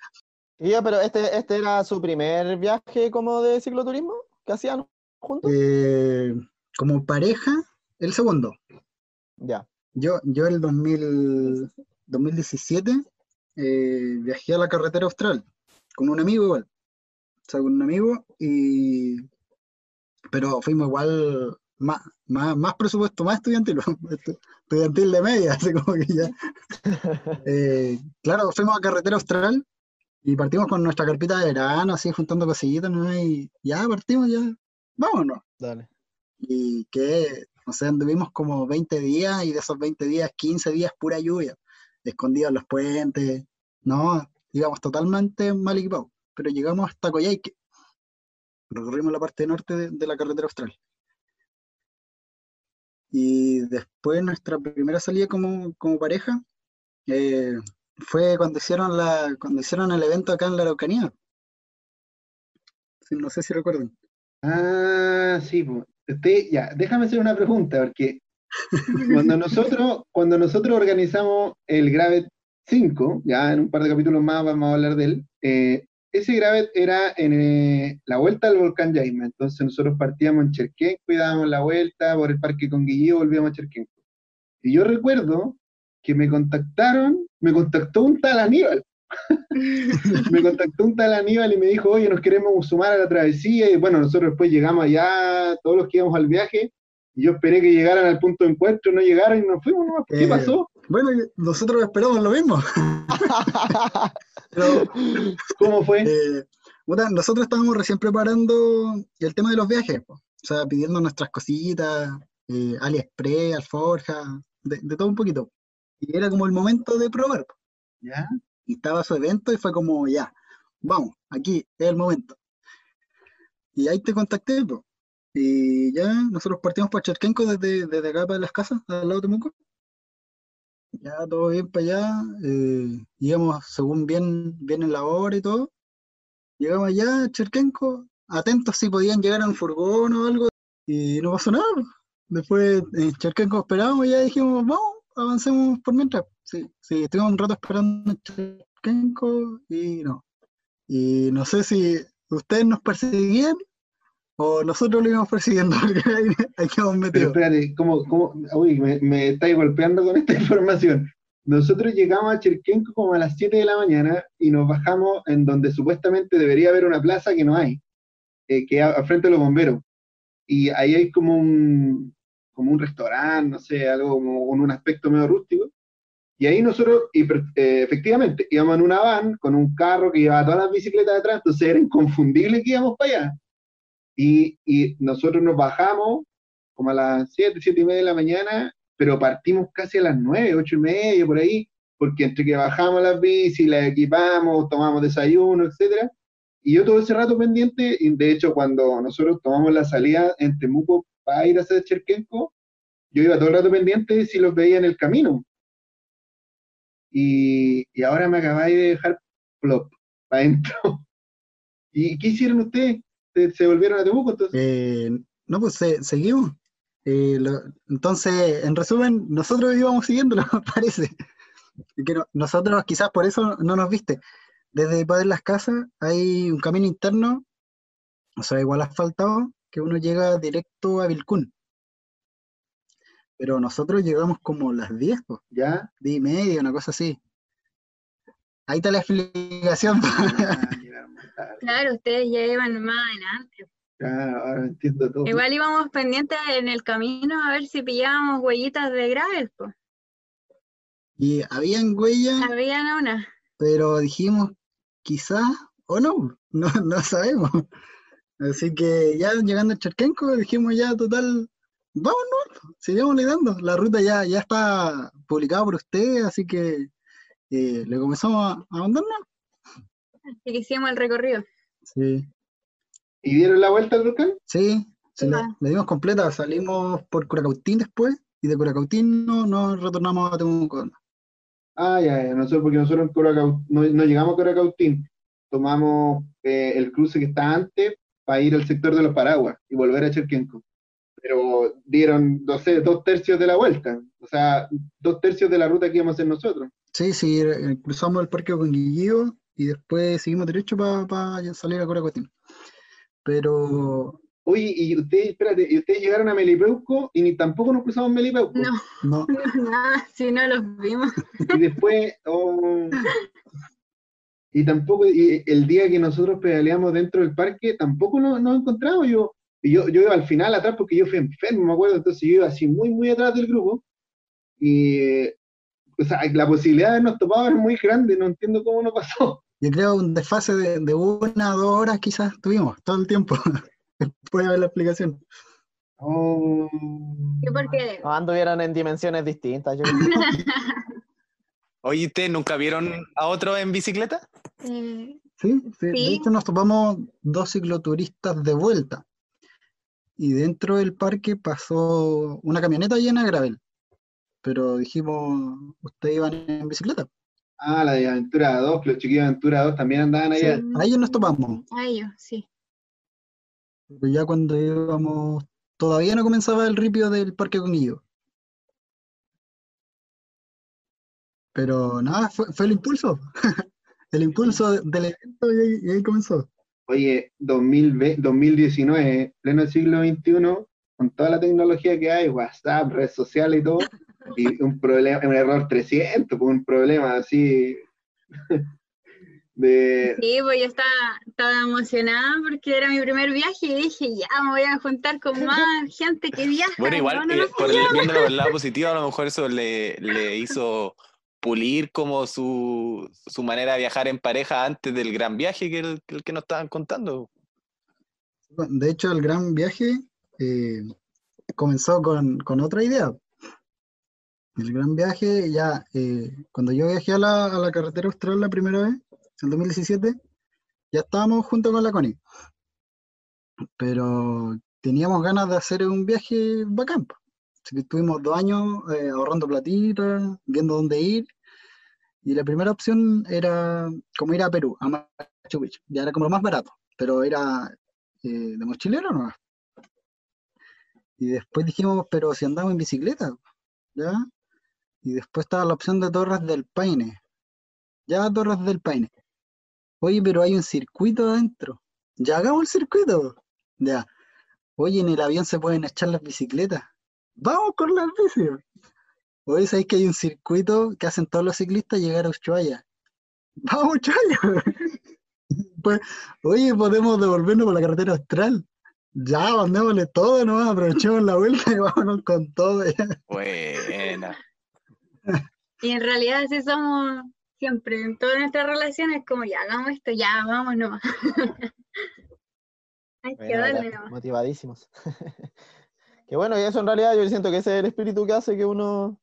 Y ya, pero este, este era su primer viaje como de cicloturismo que hacían juntos. Eh, como pareja, el segundo. Ya. Yo, yo el 2000, 2017 eh, viajé a la carretera austral con un amigo igual. Sea, con un amigo y... Pero fuimos igual más, más, más presupuesto, más estudiantil, [laughs] estudiantil de media, [laughs] así como que ya. [laughs] Eh, claro, fuimos a carretera austral y partimos con nuestra carpita de verano, así juntando cosillitas, ¿no? Y ya partimos, ya, vámonos. Dale. Y que, o sea, anduvimos como 20 días y de esos 20 días, 15 días pura lluvia, escondidos en los puentes, no, íbamos totalmente mal equipados, pero llegamos hasta Coyhaique, recorrimos la parte norte de, de la carretera austral. Y después nuestra primera salida como, como pareja eh, fue cuando hicieron la, cuando hicieron el evento acá en la Araucanía. No sé si recuerdan. Ah, sí. Usted- ya, déjame hacer una pregunta, porque cuando [laughs] nosotros, cuando nosotros organizamos el Gravet 5, ya en un par de capítulos más vamos a hablar de él, eh, ese Gravet era en eh, la vuelta al volcán Yaima, entonces nosotros partíamos en Cherquén, cuidábamos la vuelta por el parque Conguillío, volvíamos a Cherquén. Y yo recuerdo que me contactaron, me contactó un tal Aníbal, [laughs] me contactó un tal Aníbal y me dijo, oye, nos queremos sumar a la travesía, y bueno, nosotros después llegamos allá, todos los que íbamos al viaje, y yo esperé que llegaran al punto de encuentro, no llegaron y nos fuimos, ¿no? ¿Qué Eh, pasó? Bueno, nosotros esperamos lo mismo. [laughs] Pero ¿Cómo fue? Eh, puta, nosotros estábamos recién preparando el tema de los viajes, po. o sea, pidiendo nuestras cositas, eh, AliExpress, Alforja, de, de todo un poquito. Y era como el momento de probar. po. ¿Ya? Y estaba su evento y fue como, ya, vamos, aquí es el momento. Y ahí te contacté, po. Y ya nosotros partimos para Charquenco desde, desde acá para las casas, al lado de Temuco. Ya todo bien para allá. eh, íbamos según bien, bien en la hora y todo. Llegamos allá Cherkenko, atentos si podían llegar a un furgón o algo, y no pasó nada. Después en Cherkenko esperábamos y ya dijimos, vamos, avancemos por mientras. Sí, sí, estuvimos un rato esperando en Cherkenko y no. Y no sé si ustedes nos perseguían o nosotros lo íbamos persiguiendo, [laughs] porque ahí, ahí quedamos Pero metidos. espérate, ¿cómo, cómo? Uy, me, me estáis golpeando con esta [laughs] información. Nosotros llegamos a Cherquenco como a las 7 de la mañana y nos bajamos en donde supuestamente debería haber una plaza que no hay, eh, que al frente de los bomberos. Y ahí hay como un, como un restaurante, no sé, algo como con un aspecto medio rústico. Y ahí nosotros, y, eh, efectivamente, íbamos en una van con un carro que llevaba todas las bicicletas atrás, entonces era inconfundible que íbamos para allá. Y, nosotros nos bajamos como a las 7, 7 y media de la mañana, pero partimos casi a las 9, 8 y media, por ahí, porque entre que bajamos las bicis, las equipamos, tomamos desayuno, etcétera, y yo todo ese rato pendiente, y de hecho cuando nosotros tomamos la salida en Temuco para ir a hacer Cherquenco, yo iba todo el rato pendiente si los veía en el camino. Y, y ahora me acabáis de dejar plop para adentro. [laughs] ¿Y qué hicieron ustedes? ¿Se, volvieron a Temuco entonces? Eh, no, pues se- seguimos. Eh, lo- entonces, en resumen, nosotros íbamos siguiéndolo, [laughs] parece. Que no- nosotros quizás por eso no nos viste. Desde Padre Las Casas hay un camino interno, o sea, igual asfaltado, que uno llega directo a Vilcún. Pero nosotros llegamos como las 10, pues, ¿Ya? 10 y media, una cosa así. Ahí está la explicación. Ah, Claro, ustedes ya iban más adelante. Claro, ahora entiendo todo. Igual íbamos pendientes en el camino a ver si pillábamos huellitas de gravel, pues. Y habían huellas. Habían una. pero dijimos quizás o no, no, no sabemos. Así que ya llegando a Charquenco dijimos ya total, vámonos, sigamos dando. La ruta ya, ya está publicada por ustedes, así que eh, le comenzamos a, a mandarnos. Así que hicimos el recorrido. Sí, ¿Y dieron la vuelta al volcán? sí, sí, le, Ah. le dimos completa, salimos por Curacautín después y de Curacautín no, nos retornamos a Temuco. Ah, ya, ya, nosotros, porque nosotros en Curacau- no, no llegamos a Curacautín, tomamos eh, el cruce que está antes para ir al sector de los paraguas y volver a Cherquenco. Pero dieron, no sé, dos tercios de la vuelta, o sea, dos tercios de la ruta que íbamos a hacer nosotros. Sí, sí, eh, cruzamos el parque con Guillío y después seguimos derecho para salir a Curacautín. Pero Oye, y ustedes, espérate, y ustedes llegaron a Melipeuco y ni tampoco nos cruzamos Melipeuco. No, No, [laughs] no, nada, si no los vimos. [laughs] Y después, oh, y tampoco, y el día que nosotros pedaleamos dentro del parque, tampoco nos, nos encontramos. Yo, y yo, yo iba al final atrás porque yo fui enfermo, me acuerdo, entonces yo iba así muy, muy atrás del grupo. Y, o sea, la posibilidad de habernos topado era muy grande, no entiendo cómo no pasó. Yo creo un desfase de, de una o dos horas quizás tuvimos todo el tiempo. [laughs] Después de ver la explicación. Oh. Sí, porque No, anduvieron en dimensiones distintas. yo creo. [laughs] Oye, ¿ustedes nunca vieron a otro en bicicleta? eh, Sí, sí, de Sí. hecho nos topamos dos cicloturistas de vuelta. Y dentro del parque pasó una camioneta llena de gravel. Pero dijimos, ¿ustedes iban en bicicleta? Ah, la de Aventura 2, que los chiquillos de Aventura 2 también andaban Sí, allá. a ellos nos topamos. a ellos, sí. Pero ya cuando íbamos, todavía no comenzaba el ripio del Parque Conguillo. Pero nada, fue, fue el impulso. [laughs] El impulso del evento y ahí, y ahí comenzó. Oye, 2020, 2019, pleno siglo XXI, con toda la tecnología que hay, WhatsApp, redes sociales y todo, y un problema, un error 300, pues, un problema así [laughs] de... Sí, pues yo estaba, estaba emocionada porque era mi primer viaje y dije, ya me voy a juntar con más [laughs] gente que viaja. Bueno, igual, no, no, eh, por el, viéndolo lado [laughs] positivo, a lo mejor eso le, le hizo pulir como su, su manera de viajar en pareja antes del gran viaje que el, que el que nos estaban contando. De hecho, el gran viaje eh, comenzó con, con otra idea. El gran viaje, ya, eh, cuando yo viajé a la, a la carretera austral la primera vez, en 2017, ya estábamos junto con la Connie. Pero teníamos ganas de hacer un viaje bacán. Así que estuvimos dos años eh, ahorrando platita, viendo dónde ir. Y la primera opción era como ir a Perú, a Machu Picchu. Ya era como lo más barato, pero era eh, de mochilero no. Y después dijimos, pero si andamos en bicicleta, ¿ya? Y después estaba la opción de Torres del Paine. Ya Torres del Paine. Oye, pero hay un circuito adentro. Ya hagamos el circuito. Ya. Oye, en el avión se pueden echar las bicicletas. Vamos con las bicis. Oye, ¿sabéis que hay un circuito que hacen todos los ciclistas llegar a Ushuaia? Vamos, Ushuaia. [laughs] Pues, oye, podemos devolvernos por la carretera austral. Ya, mandémosle todo nomás, aprovechemos la vuelta y [laughs] vámonos con todo. Buena. Y en realidad así somos siempre, en todas nuestras relaciones, como ya hagamos esto, ya vamos nomás. [laughs] Hay que darle nomás. motivadísimos. [laughs] que bueno, y eso en realidad yo siento que ese es el espíritu que hace que uno,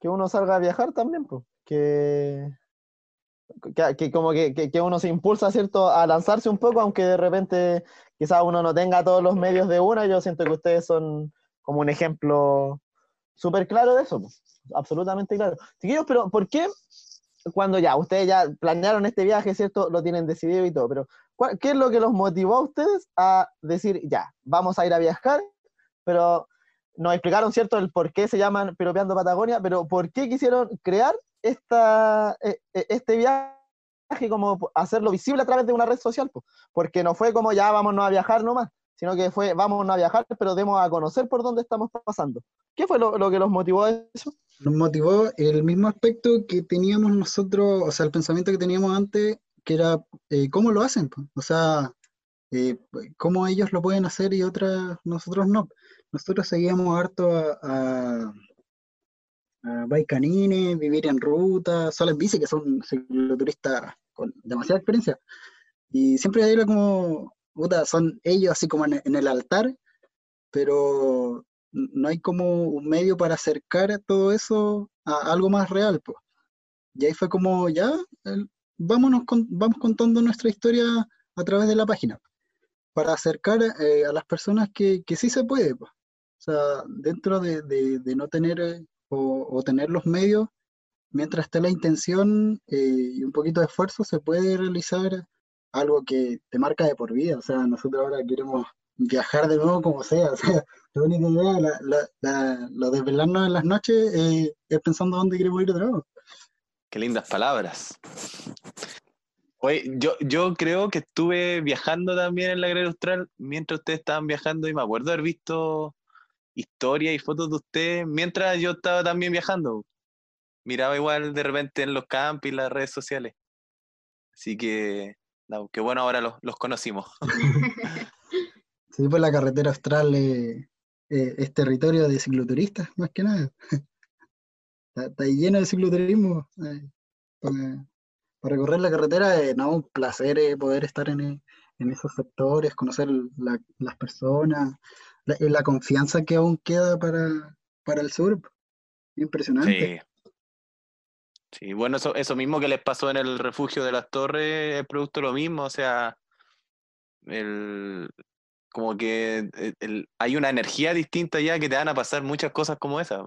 que uno salga a viajar también, pues. Que, que, que como que, que- que uno se impulsa, ¿cierto?, a lanzarse un poco, aunque de repente quizás uno no tenga todos los medios de una. Yo siento que ustedes son como un ejemplo súper claro de eso, pues, absolutamente claro. Chiquillos, pero ¿por qué cuando ya ustedes ya planearon este viaje, ¿cierto? Lo tienen decidido y todo, pero ¿cuál- ¿qué es lo que los motivó a ustedes a decir, ya, vamos a ir a viajar? Pero nos explicaron, ¿cierto?, el por qué se llaman Piropeando Patagonia, pero ¿por qué quisieron crear esta, eh, eh, este viaje, como hacerlo visible a través de una red social? po? Porque no fue como ya vámonos a viajar nomás, sino que fue vámonos a viajar, pero demos a conocer por dónde estamos pasando. ¿Qué fue lo, lo que los motivó a eso? Nos motivó el mismo aspecto que teníamos nosotros, o sea, el pensamiento que teníamos antes, que era eh, cómo lo hacen, o sea, eh, cómo ellos lo pueden hacer y otras, nosotros no. Nosotros seguíamos harto a, a, a Bike Canine, vivir en ruta, solo en bici, que son cicloturistas con demasiada experiencia. Y siempre era como, son ellos así como en, en el altar, pero no hay como un medio para acercar todo eso a algo más real, pues. Y ahí fue como, ya, el- vámonos con- vamos contando nuestra historia a través de la página, para acercar eh, a las personas que, que sí se puede, pues. O sea, dentro de, de- no tener eh, o, o tener los medios, mientras esté la intención eh, y un poquito de esfuerzo, se puede realizar algo que te marca de por vida. O sea, nosotros ahora queremos viajar de nuevo como sea. [laughs] O sea, la única idea, lo de velarnos en las noches eh, es pensando dónde queremos ir de nuevo. Qué lindas palabras. Oye, yo, yo creo que estuve viajando también en la Gran Austral mientras ustedes estaban viajando y me acuerdo haber visto historias y fotos de ustedes mientras yo estaba también viajando. Miraba igual de repente en los campos y las redes sociales. Así que, no, qué bueno, ahora los, los conocimos. [laughs] [laughs] Sí, pues la carretera austral eh, eh, es territorio de cicloturistas, más que nada. [laughs] Está, está lleno de cicloturismo. eh, para, para recorrer la carretera, eh, no, un placer eh, poder estar en, en esos sectores, conocer la- las personas, la confianza que aún queda para, para el sur. Impresionante. Sí. Sí, bueno, eso, eso mismo que les pasó en el refugio de las torres es producto de lo mismo, o sea, el, como que el- el- hay una energía distinta ya que te van a pasar muchas cosas como esa.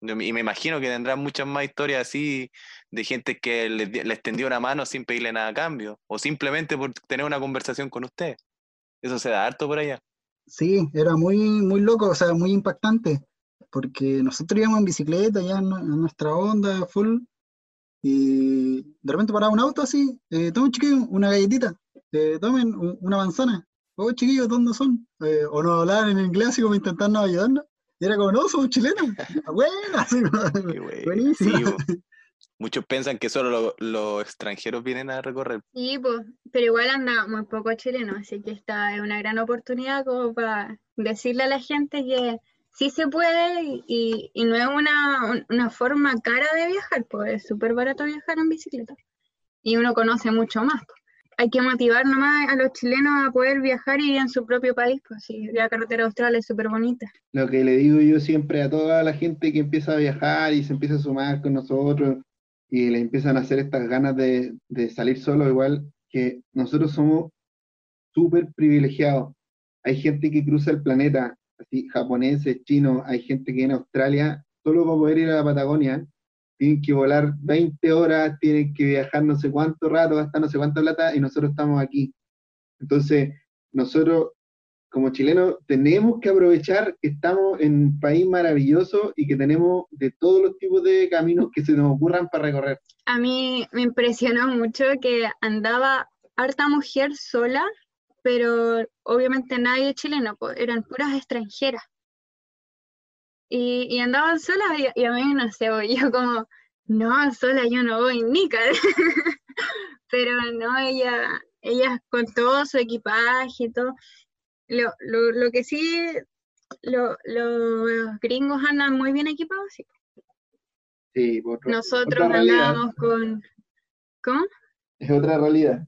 Yo me- Y me imagino que tendrán muchas más historias así de gente que les, les tendió una mano sin pedirle nada a cambio, o simplemente por tener una conversación con usted. Eso se da harto por allá. Sí, era muy, muy loco, o sea, muy impactante, porque nosotros íbamos en bicicleta ya en, en nuestra onda full, y de repente paraba un auto así, eh, tomen chiquillos, una galletita, eh, tomen una manzana, oh chiquillos, ¿dónde son? Eh, o nos hablaban en inglés así como intentando ayudarnos, y era como, no, somos chilenos, [laughs] bueno, así como, Qué [laughs] güey. buenísimo. Sí. Muchos piensan que solo lo- los extranjeros vienen a recorrer. Sí, pues, pero igual anda muy poco chileno, así que esta es una gran oportunidad como para decirle a la gente que sí se puede y, no es una, un- una forma cara de viajar, pues es súper barato viajar en bicicleta y uno conoce mucho más. pues. Hay que motivar nomás a los chilenos a poder viajar y ir en su propio país, pues sí, la carretera austral es súper bonita. Lo que le digo yo siempre a toda la gente que empieza a viajar y se empieza a sumar con nosotros y le empiezan a hacer estas ganas de, de salir solo, igual que nosotros somos súper privilegiados. Hay gente que cruza el planeta, así japoneses, chinos, hay gente que en Australia solo para poder ir a la Patagonia tienen que volar 20 horas, tienen que viajar no sé cuánto rato, gastar no sé cuánta plata y nosotros estamos aquí. Entonces, nosotros como chilenos tenemos que aprovechar que estamos en un país maravilloso y que tenemos de todos los tipos de caminos que se nos ocurran para recorrer. A mí me impresionó mucho que andaba harta mujer sola, pero obviamente nadie chileno, pues, eran puras extranjeras. Y, y andaban solas y, y a mí no sé, [laughs] yo como, no, sola yo no voy ni ca-". [laughs] Pero no, ella, ellas con todo su equipaje y todo. Lo, lo, lo que sí, lo- los gringos andan muy bien equipados, sí. Sí, por Nosotros realidad, andábamos con... ¿Cómo? es otra realidad.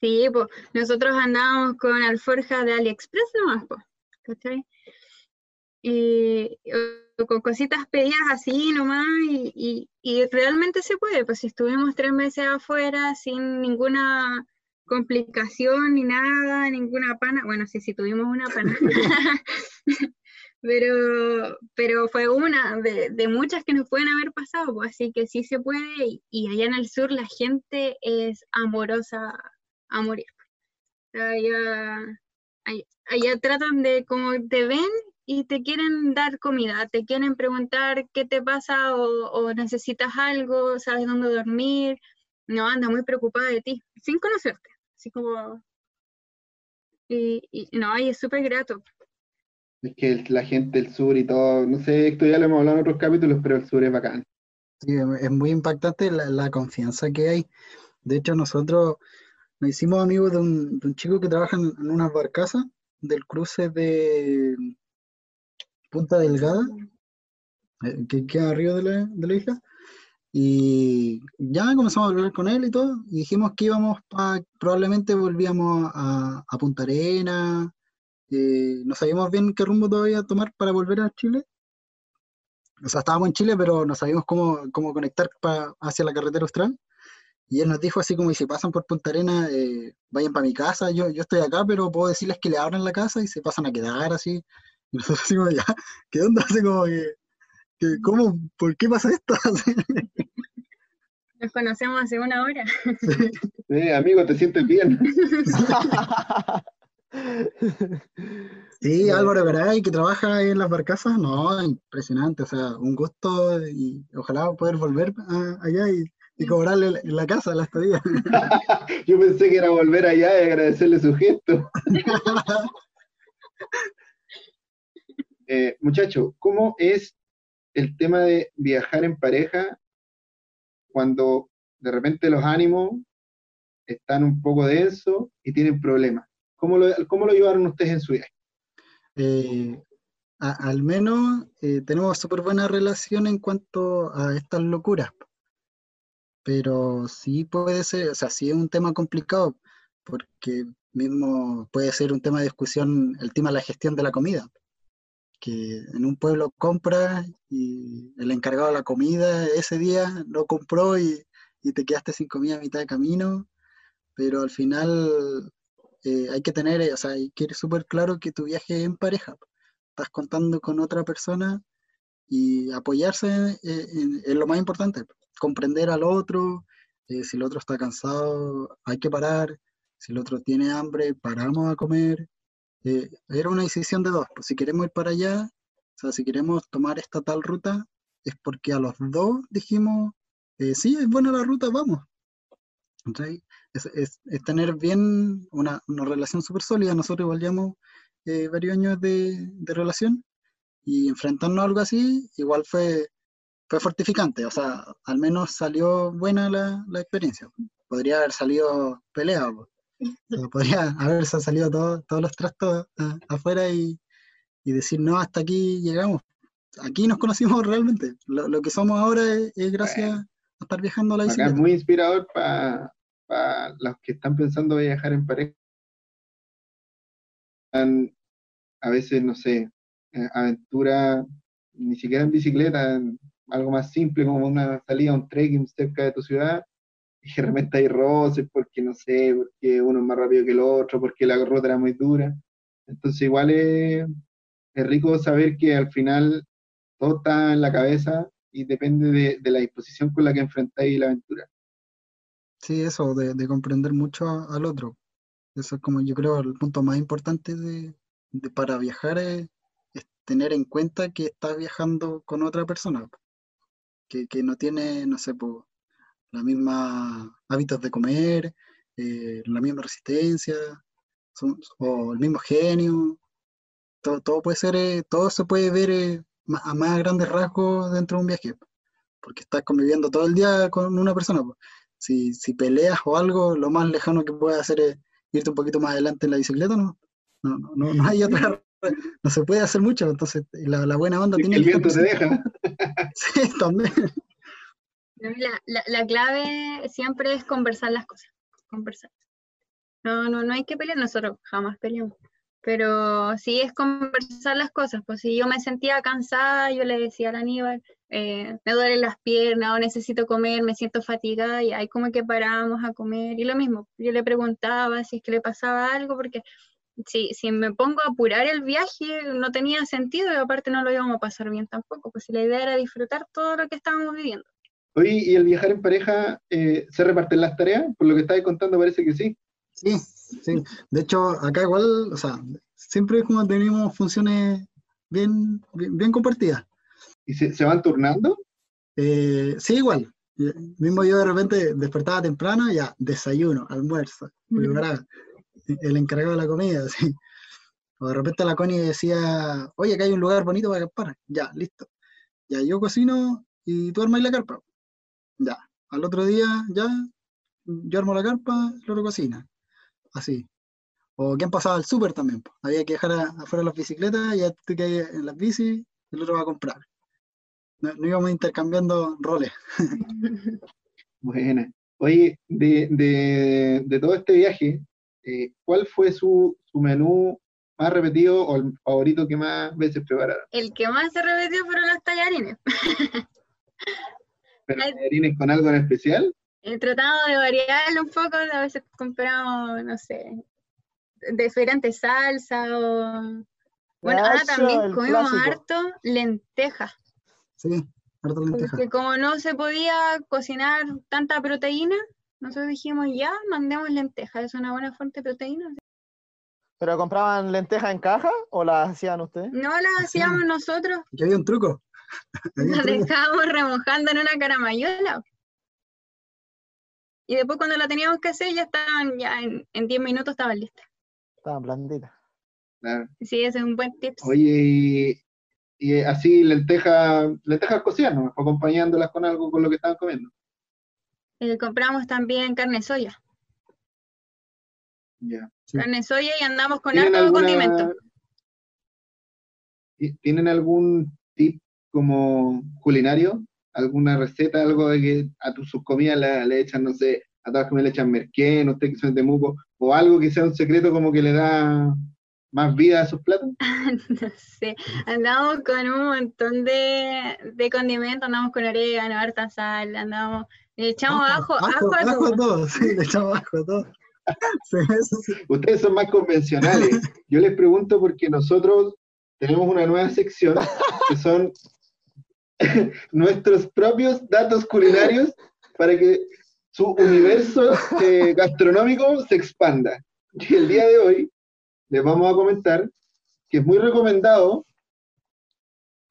Sí, pues nosotros andábamos con alforjas de AliExpress nomás, pues, ¿cachai? Y, o con cositas pedidas así nomás, y, y- y realmente se puede, pues si estuvimos tres meses afuera sin ninguna complicación ni nada, ninguna pana, bueno, sí, sí tuvimos una pana, [laughs] [laughs] pero, pero fue una de, de muchas que nos pueden haber pasado, pues así que sí se puede, y, y allá en el sur la gente es amorosa a morir. Allá, allá, allá tratan de, como te ven y te quieren dar comida, te quieren preguntar qué te pasa o, o necesitas algo, sabes dónde dormir, no, anda muy preocupada de ti, sin conocerte, así como... Y, y no, y es súper grato. Es que el- la gente del sur y todo, no sé, esto ya lo hemos hablado en otros capítulos, pero el sur es bacán. Sí, es es muy impactante la, la confianza que hay. De hecho, nosotros nos hicimos amigos de un, chico que trabaja en, en unas barcazas del cruce de Punta Delgada, eh, que queda arriba de la, isla. Y ya comenzamos a hablar con él y todo, y dijimos que íbamos pa- probablemente volvíamos a, a Punta Arena, eh, no sabíamos bien qué rumbo todavía tomar para volver a Chile. O sea, estábamos en Chile, pero no sabíamos cómo, cómo conectar pa- hacia la carretera austral. Y él nos dijo así como, y si pasan por Punta Arena, eh, vayan para mi casa, yo, yo estoy acá, pero puedo decirles que le abran la casa y se pasan a quedar así. [laughs] Y nosotros así como, ya, ¿qué onda? Así como que, que, ¿cómo? ¿Por qué pasa esto? [laughs] Así, Nos conocemos hace una hora. sí. Eh, amigo, ¿te sientes bien? [laughs] Sí, Álvaro Garay, que trabaja ahí en las barcazas, no, impresionante, o sea, un gusto y ojalá poder volver a- allá y y cobrarle en la casa la estadía. [laughs] Yo pensé que era volver allá y agradecerle su gesto. [laughs] Eh, muchacho, ¿cómo es el tema de viajar en pareja cuando de repente los ánimos están un poco densos y tienen problemas? ¿Cómo lo, cómo lo llevaron ustedes en su viaje? Eh, a- al menos eh, tenemos súper buena relación en cuanto a estas locuras, pero sí puede ser, o sea, sí es un tema complicado, porque mismo puede ser un tema de discusión el tema de la gestión de la comida, que en un pueblo compras y el encargado de la comida ese día no compró y, y te quedaste sin comida a mitad de camino, pero al final eh, hay que tener, eh, o sea, hay que ir súper claro que tu viaje es en pareja estás contando con otra persona y apoyarse eh, es lo más importante, comprender al otro, eh, si el otro está cansado, hay que parar, si el otro tiene hambre, paramos a comer. Eh, era una decisión de dos, pues si queremos ir para allá, o sea, si queremos tomar esta tal ruta, es porque a los dos dijimos, eh, sí, es buena la ruta, vamos. Es tener bien una, una relación súper sólida, nosotros igual llevamos eh, varios años de, de relación y enfrentarnos a algo así igual fue, fue fortificante, o sea, al menos salió buena la, la experiencia. Podría haber salido pelea, podría [laughs] haberse salido todo- todos los trastos a- afuera y, y decir, no, hasta aquí llegamos. Aquí nos conocimos realmente. Lo, lo que somos ahora es, es gracias Bueno. a estar viajando a la Acá es bicicleta. muy inspirador para los que están pensando viajar en pareja. Están, A veces, no sé, eh, aventura, ni siquiera en bicicleta, en algo más simple como una salida un trekking cerca de tu ciudad, y de repente hay roces porque, no sé, porque uno es más rápido que el otro, porque la ruta era muy dura. Entonces igual es, es rico saber que al final todo está en la cabeza y depende de, de la disposición con la que enfrentáis la aventura. Sí, eso, de, de comprender mucho al otro. Eso es como yo creo el punto más importante de, de para viajar es tener en cuenta que estás viajando con otra persona, que, que no tiene, no sé, po, la misma hábitos de comer, eh, la misma resistencia, son- o el mismo genio. Todo, todo puede ser, eh, todo se puede ver eh, a más grandes rasgos dentro de un viaje, porque estás conviviendo todo el día con una persona. Si, si peleas o algo, lo más lejano que puedes hacer es irte un poquito más adelante en la bicicleta, ¿no? No, no, no, no hay otra, no se puede hacer mucho, entonces la, la buena onda Es tiene el que estar viento presente. deja. [laughs] Sí, también. La, la- la clave siempre es conversar las cosas. Conversar. No, no, no hay que pelear, nosotros jamás peleamos. Pero sí es conversar las cosas. Pues si yo me sentía cansada, yo le decía al Aníbal, eh, me duelen las piernas o necesito comer, me siento fatigada y ahí como que parábamos a comer. Y lo mismo, yo le preguntaba si es que le pasaba algo, porque si, si me pongo a apurar el viaje no tenía sentido y aparte no lo íbamos a pasar bien tampoco. Pues si la idea era disfrutar todo lo que estábamos viviendo. Oye, ¿y el viajar en pareja eh, se reparten las tareas? Por lo que estáis contando parece que sí. Sí, sí. De hecho, acá igual, o sea, siempre como tenemos funciones bien, bien, bien compartidas. ¿Y se, se van turnando? Eh, sí, igual. Mismo yo de repente despertaba temprano, ya, desayuno, almuerzo, preparaba. El encargado de la comida, [laughs] sí. O de repente la Connie decía, oye, acá hay un lugar bonito para acampar. Ya, listo. Ya, yo cocino y tú armas la carpa. Ya. Al otro día, ya, yo armo la carpa, el otro cocina. Así. O quién pasaba al súper también. Había que dejar afuera las bicicletas ya tú que hay en las bicis, el otro va a comprar. No, no íbamos intercambiando roles. [laughs] Buena. Oye, de, de, de todo este viaje, eh, ¿cuál fue su, su menú más repetido o el favorito que más veces prepararon? El que más se repitió fueron los tallarines. [laughs] ¿Pero tallarines con algo en especial? He tratado de variarlo un poco, a veces compramos, no sé, diferentes salsas o... Bueno, ah, Nacho, también comimos clásico. harto lentejas, Sí, harta lenteja. porque como no se podía cocinar tanta proteína, nosotros dijimos, ya, mandemos lentejas, es una buena fuente de proteína. ¿Pero compraban lentejas en caja o las hacían ustedes? No las hacíamos nosotros, Que había un truco. [laughs] Las dejábamos remojando en una caramayola. y después cuando la teníamos que hacer ya estaban, ya en, en 10 minutos estaban listas. Estaban blanditas. Claro. Sí, ese es un buen tip. Oye, y, y así lentejas, lentejas cocidas, ¿no? Acompañándolas con algo con lo que estaban comiendo. Eh, compramos también carne soya. Ya. Sí. Carne soya y andamos con ¿Tienen harto alguna- condimento. ti- ¿Tienen algún tip como culinario? ¿Alguna receta, algo de que a tus sus comidas le, le echan, no sé, a todas las comidas le echan merquén, ustedes que son de Temuco, o algo que sea un secreto como que le da más vida a sus platos? [laughs] No sé, andamos con un montón de, de condimentos, andamos con orégano, harta sal, andamos, le echamos ajo, ajo, a ajo a todo. todo, sí, le echamos ajo a todo. [laughs] Sí, eso sí. Ustedes son más convencionales. Yo les pregunto porque nosotros tenemos una nueva sección que son [laughs] nuestros propios datos culinarios para que su universo eh, gastronómico se expanda. Y el día de hoy les vamos a comentar que es muy recomendado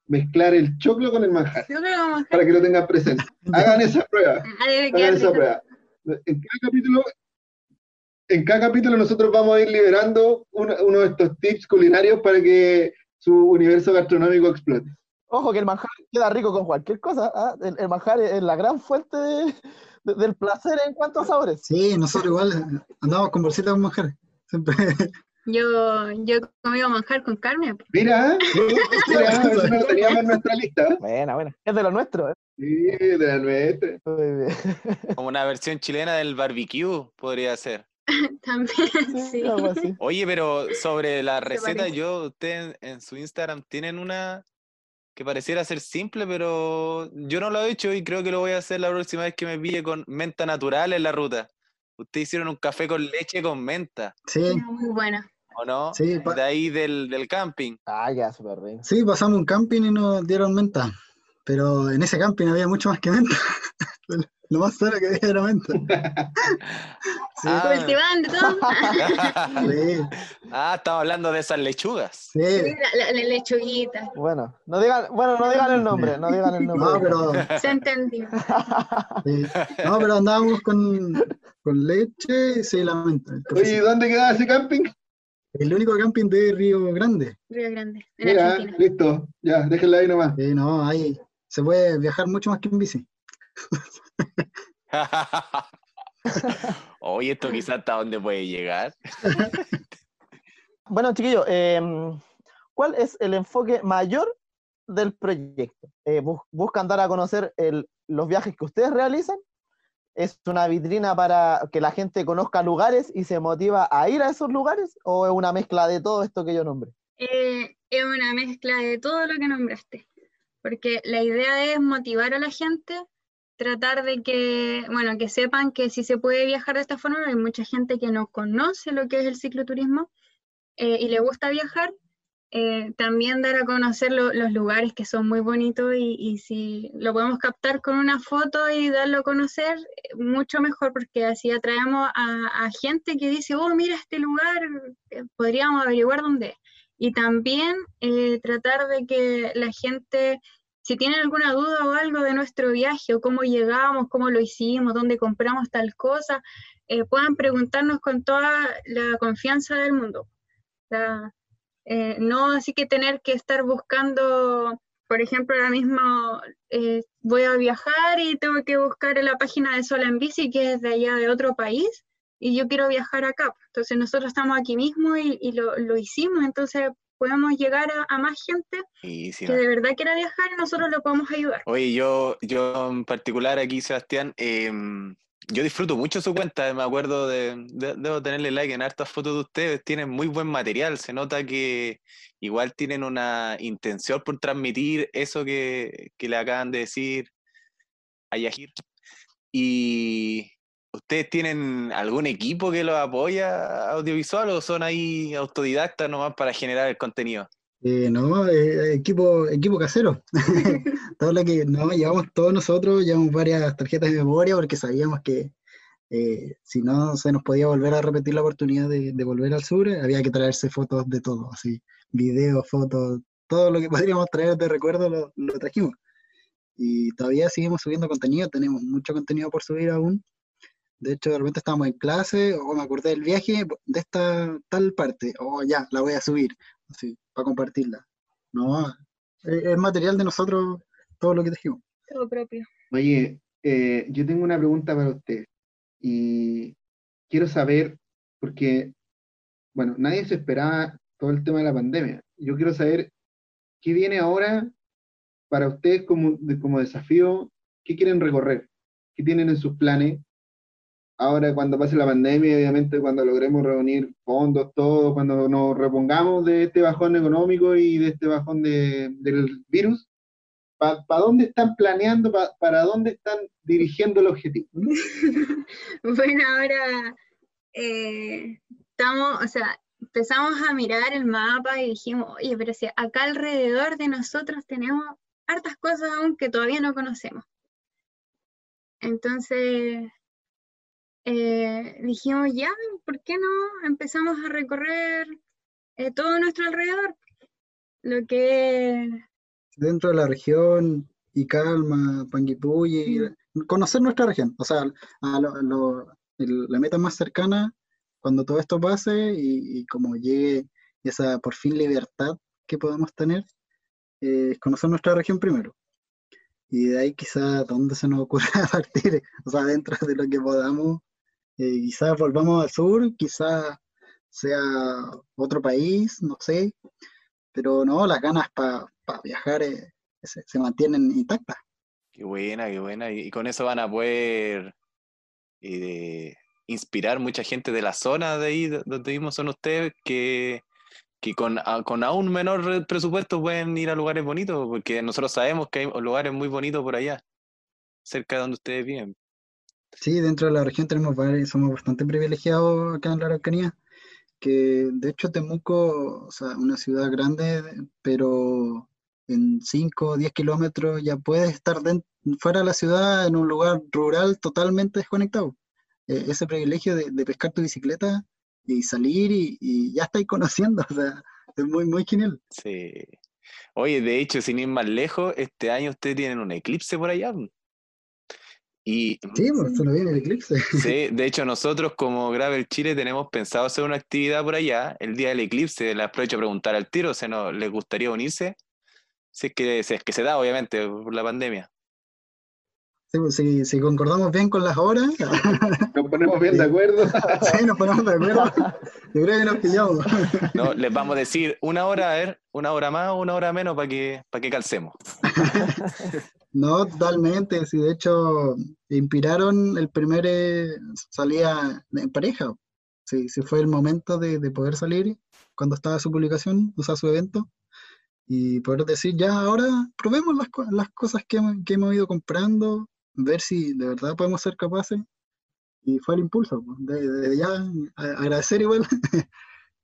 mezclar el choclo con el manjar, Yo creo que vamos para que lo tengan presente. [laughs] Hagan esa prueba. a debe Hagan esa prueba. En cada capítulo, en cada capítulo nosotros vamos a ir liberando uno, uno de estos tips culinarios para que su universo gastronómico explote. Ojo que el manjar queda rico con cualquier cosa. ¿ah? El, el manjar es la gran fuente de- de- del placer en cuanto a sabores. Sí, nosotros igual andamos con bolsitas con manjar. Siempre. Yo, yo he comido manjar con carne. [laughs] Mira, mira, [laughs] eso no lo teníamos en nuestra lista. Buena, buena. Es de lo nuestro. ¿eh? Sí, de la nuestra. Muy bien. [laughs] Como una versión chilena del barbecue podría ser. También, Sí. Oye, pero sobre la receta, yo, ustedes en, en su Instagram tienen una que pareciera ser simple, pero yo no lo he hecho y creo que lo voy a hacer la próxima vez que me pille con menta natural en la ruta. Ustedes hicieron un café con leche con menta, Sí, Muy buena. ¿O no? Sí, De ahí del, del camping. Ah, queda súper rico. sí, pasamos un camping y nos dieron menta. Pero en ese camping había mucho más que menta. [laughs] Lo más sano que había era menta. Sí, [laughs] Ah. Cultivando todo. [laughs] sí, ah, estaba hablando de esas lechugas. sí. La, la- la lechuguita. Bueno, no digan, bueno, no digan el nombre, no digan el nombre. No, pero, Se entendió. sí. no, pero andábamos con, con leche y sí, la menta. Oye, ¿y cafecito. dónde quedaba ese camping? El único camping de Río Grande. Río Grande, en Mira, Argentina. listo, ya, déjenla ahí nomás. Sí, no, ahí se puede viajar mucho más que en bici. [laughs] Oye, esto quizás hasta dónde puede llegar. [laughs] Bueno, chiquillos, em, ¿cuál es el enfoque mayor del proyecto? Eh, bus- ¿Buscan dar a conocer el- los viajes que ustedes realizan? ¿Es una vitrina para que la gente conozca lugares y se motiva a ir a esos lugares? ¿O es una mezcla de todo esto que yo nombré? Eh, es una mezcla de todo lo que nombraste, porque la idea es motivar a la gente, tratar de que, bueno, que sepan que si se puede viajar de esta forma, hay mucha gente que no conoce lo que es el cicloturismo eh, y le gusta viajar. Eh, también dar a conocer lo- los lugares que son muy bonitos y, si lo podemos captar con una foto y darlo a conocer, eh, mucho mejor porque así atraemos a, gente que dice, oh, mira este lugar, eh, podríamos averiguar dónde. Y también tratar de que la gente, si tienen alguna duda o algo de nuestro viaje, o cómo llegamos, cómo lo hicimos, dónde compramos tal cosa, puedan preguntarnos con toda la confianza del mundo. Eh, no así que tener que estar buscando, por ejemplo, ahora mismo eh, voy a viajar y tengo que buscar en la página de Sola en Bici, que es de allá de otro país, y yo quiero viajar acá. Entonces nosotros estamos aquí mismo y, y lo, lo hicimos, entonces podemos llegar a, a más gente que de verdad quiera viajar y nosotros lo podemos ayudar. Oye, yo, yo en particular aquí, Sebastián, em, yo disfruto mucho su cuenta, me acuerdo de, de- debo tenerle like en hartas fotos de ustedes, tienen muy buen material, se nota que igual tienen una intención por transmitir eso que, que le acaban de decir a Yahir. Y ¿ustedes tienen algún equipo que los apoya audiovisual o son ahí autodidactas nomás para generar el contenido? Eh, no, eh, equipo, equipo casero. [laughs] [laughs] Todo lo que no, llevamos todos nosotros, llevamos varias tarjetas de memoria porque sabíamos que eh, si no se nos podía volver a repetir la oportunidad de, de volver al sur, eh, había que traerse fotos de todo, así, videos, fotos, todo lo que [laughs] podríamos traer de recuerdo lo, lo trajimos. Y todavía seguimos subiendo contenido, tenemos mucho contenido por subir aún. De hecho, de repente estábamos en clase, o me acordé del viaje de esta tal parte, o ya, la voy a subir, así, para compartirla. No, es, es material de nosotros todo lo que dijimos. Todo propio. Oye, eh, yo tengo una pregunta para usted y quiero saber, porque, bueno, nadie se esperaba todo el tema de la pandemia. Yo quiero saber qué viene ahora para ustedes como, de- como desafío, qué quieren recorrer, qué tienen en sus planes. Ahora, cuando pase la pandemia, obviamente, cuando logremos reunir fondos, todo, cuando nos repongamos de este bajón económico y de este bajón de- del virus, ¿para dónde están planeando, pa- para dónde están dirigiendo el objetivo? [laughs] Bueno, ahora eh, estamos, o sea, empezamos a mirar el mapa y dijimos, oye, pero si acá alrededor de nosotros tenemos hartas cosas aún que todavía no conocemos. Entonces, eh, dijimos, ya, ¿por qué no empezamos a recorrer eh, todo nuestro alrededor? Lo que Dentro de la región, y Calma, Panguipulli, conocer nuestra región, o sea, a lo- lo- el- la meta más cercana cuando todo esto pase y, y como llegue esa por fin libertad que podamos tener, eh, es conocer nuestra región primero. Y de ahí quizá dónde se nos ocurra [laughs] partir, o sea, dentro de lo que podamos, eh, quizás volvamos al sur, quizás sea otro país, no sé, pero no, las ganas para viajar eh, se, se mantienen intactas. Qué buena, qué buena. Y, con eso van a poder eh, inspirar mucha gente de la zona de ahí do- donde vivimos son ustedes que, que con, con aún menor re- presupuesto pueden ir a lugares bonitos, porque nosotros sabemos que hay lugares muy bonitos por allá, cerca de donde ustedes viven. Sí, dentro de la región tenemos somos bastante privilegiados acá en la Araucanía, que de hecho Temuco, o sea, una ciudad grande, pero en 5 o 10 kilómetros ya puedes estar fuera de la ciudad en un lugar rural totalmente desconectado. Eh, ese privilegio de, pescar tu bicicleta y salir y, y ya estáis conociendo, [laughs] o sea, es muy, muy genial. Sí. Oye, de hecho, sin ir más lejos, este año ustedes tienen un eclipse por allá. Y Sí, pues se nos viene el eclipse. [laughs] Sí, de hecho nosotros como Gravel Chile tenemos pensado hacer una actividad por allá, el día del eclipse, le aprovecho a preguntar al tiro, ¿se nos, ¿les gustaría unirse? Si es que, si es que se da, obviamente, por la pandemia. Sí, pues, si, si concordamos bien con las horas, [laughs] Nos ponemos bien de acuerdo. [laughs] sí, nos ponemos de acuerdo. Yo creo que nos pillamos. No, les vamos a decir una hora, a ver, una hora más o una hora menos para que, para que calcemos. [laughs] No, totalmente. Sí, de hecho, inspiraron el primer eh, salida en pareja. Sí, sí fue el momento de, de poder salir cuando estaba su publicación, o sea, su evento, y poder decir, ya, ahora probemos las, las cosas que, que hemos ido comprando, ver si de verdad podemos ser capaces. Y fue el impulso, pues, de, de ya a- agradecer igual [laughs]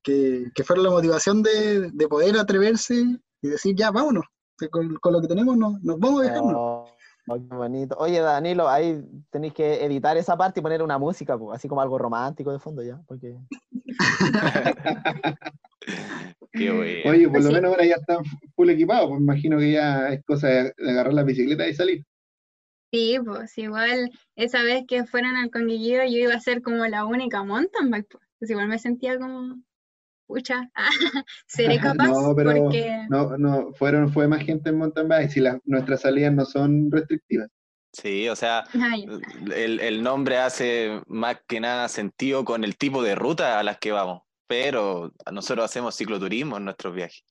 que, que fuera la motivación de, de poder atreverse y decir, ya, vámonos. que Con, con lo que tenemos nos, nos vamos a dejarnos. Oh, oh, qué bonito. Oye, Danilo, ahí tenéis que editar esa parte y poner una música, pues, así como algo romántico de fondo ya, porque [laughs] Qué bueno. Oye, por lo menos ahora ya están full equipados, pues imagino que ya es cosa de agarrar la bicicleta y salir. Sí, pues igual esa vez que fueron al Conguillío yo iba a ser como la única mountain bike, pues. Pues igual me sentía como, pucha, [laughs] seré capaz No, pero porque no, no, fueron, fue más gente en mountain bike si las, nuestras salidas no son restrictivas. Sí, o sea, Ay, el, el nombre hace más que nada sentido con el tipo de ruta a las que vamos, pero nosotros hacemos cicloturismo en nuestros viajes.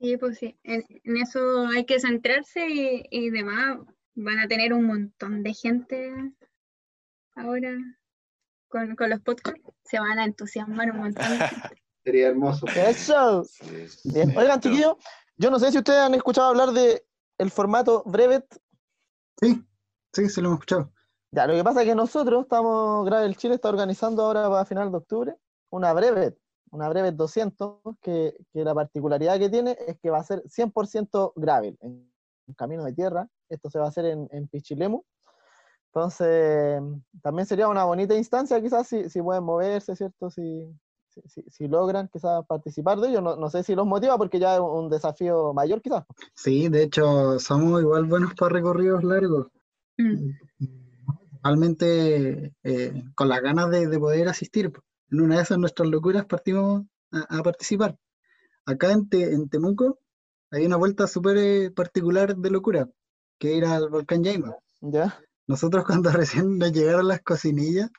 sí, pues sí, en, en eso hay que centrarse y, y demás van a tener un montón de gente ahora con, con los podcasts, se van a entusiasmar un montón de [laughs] gente. Sería hermoso. ¡Eso! Bien. Oigan, chiquillos, yo no sé si ustedes han escuchado hablar de el formato Brevet. Sí, sí, sí lo hemos escuchado. Ya, lo que pasa es que nosotros estamos, Gravel Chile está organizando ahora para final de octubre una Brevet, una Brevet 200, que, que la particularidad que tiene es que va a ser 100% gravel, en, en camino de tierra. Esto se va a hacer en, en Pichilemu. Entonces, también sería una bonita instancia, quizás, si, si pueden moverse, ¿cierto? Si, si, si- logran quizás participar de ello. No, no sé si los motiva, porque ya es un desafío mayor, quizás. Sí, de hecho, somos igual buenos para recorridos largos. Mm. realmente eh, con las ganas de, de poder asistir. En una de esas nuestras locuras partimos a, a participar. Acá en, Te- en Temuco hay una vuelta súper eh, particular de locura, que ir al volcán Yaima. ¿Ya? Nosotros [laughs] cuando recién nos llegaron las cocinillas,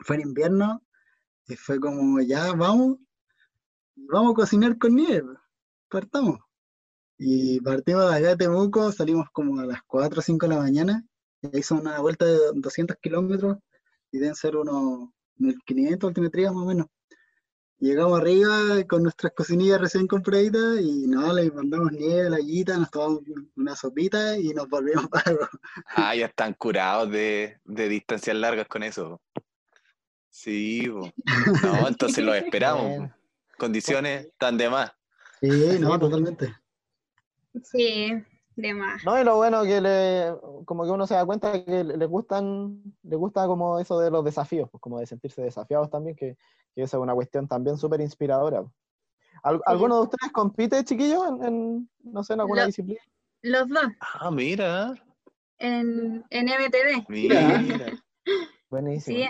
fue en invierno, y fue como, ya vamos, vamos a cocinar con nieve, partamos. Y partimos de acá de Temuco, salimos como a las 4 o 5 de la mañana, y hizo una vuelta de 200 kilómetros, y deben ser unos 1500 altimetrías más o menos. Llegamos arriba con nuestras cocinillas recién compraditas y no, le mandamos nieve, la guita, nos tomamos una sopita y nos volvimos [laughs] para Ah, ya están curados de, de distancias largas con eso. Sí, po. no, [laughs] entonces los esperamos. Condiciones tan de más. Sí, no, totalmente. Sí, de más. No, y lo bueno que le, como que uno se da cuenta que le le gustan, le gusta como eso de los desafíos, pues, como de sentirse desafiados también, que, que esa es una cuestión también súper inspiradora. ¿Al- ¿Alguno de ustedes compite, chiquillos, en, en, no sé, en alguna Lo- disciplina? Los dos, Ah, mira, en, en MTV. mira. [laughs] Buenísimo. Sí,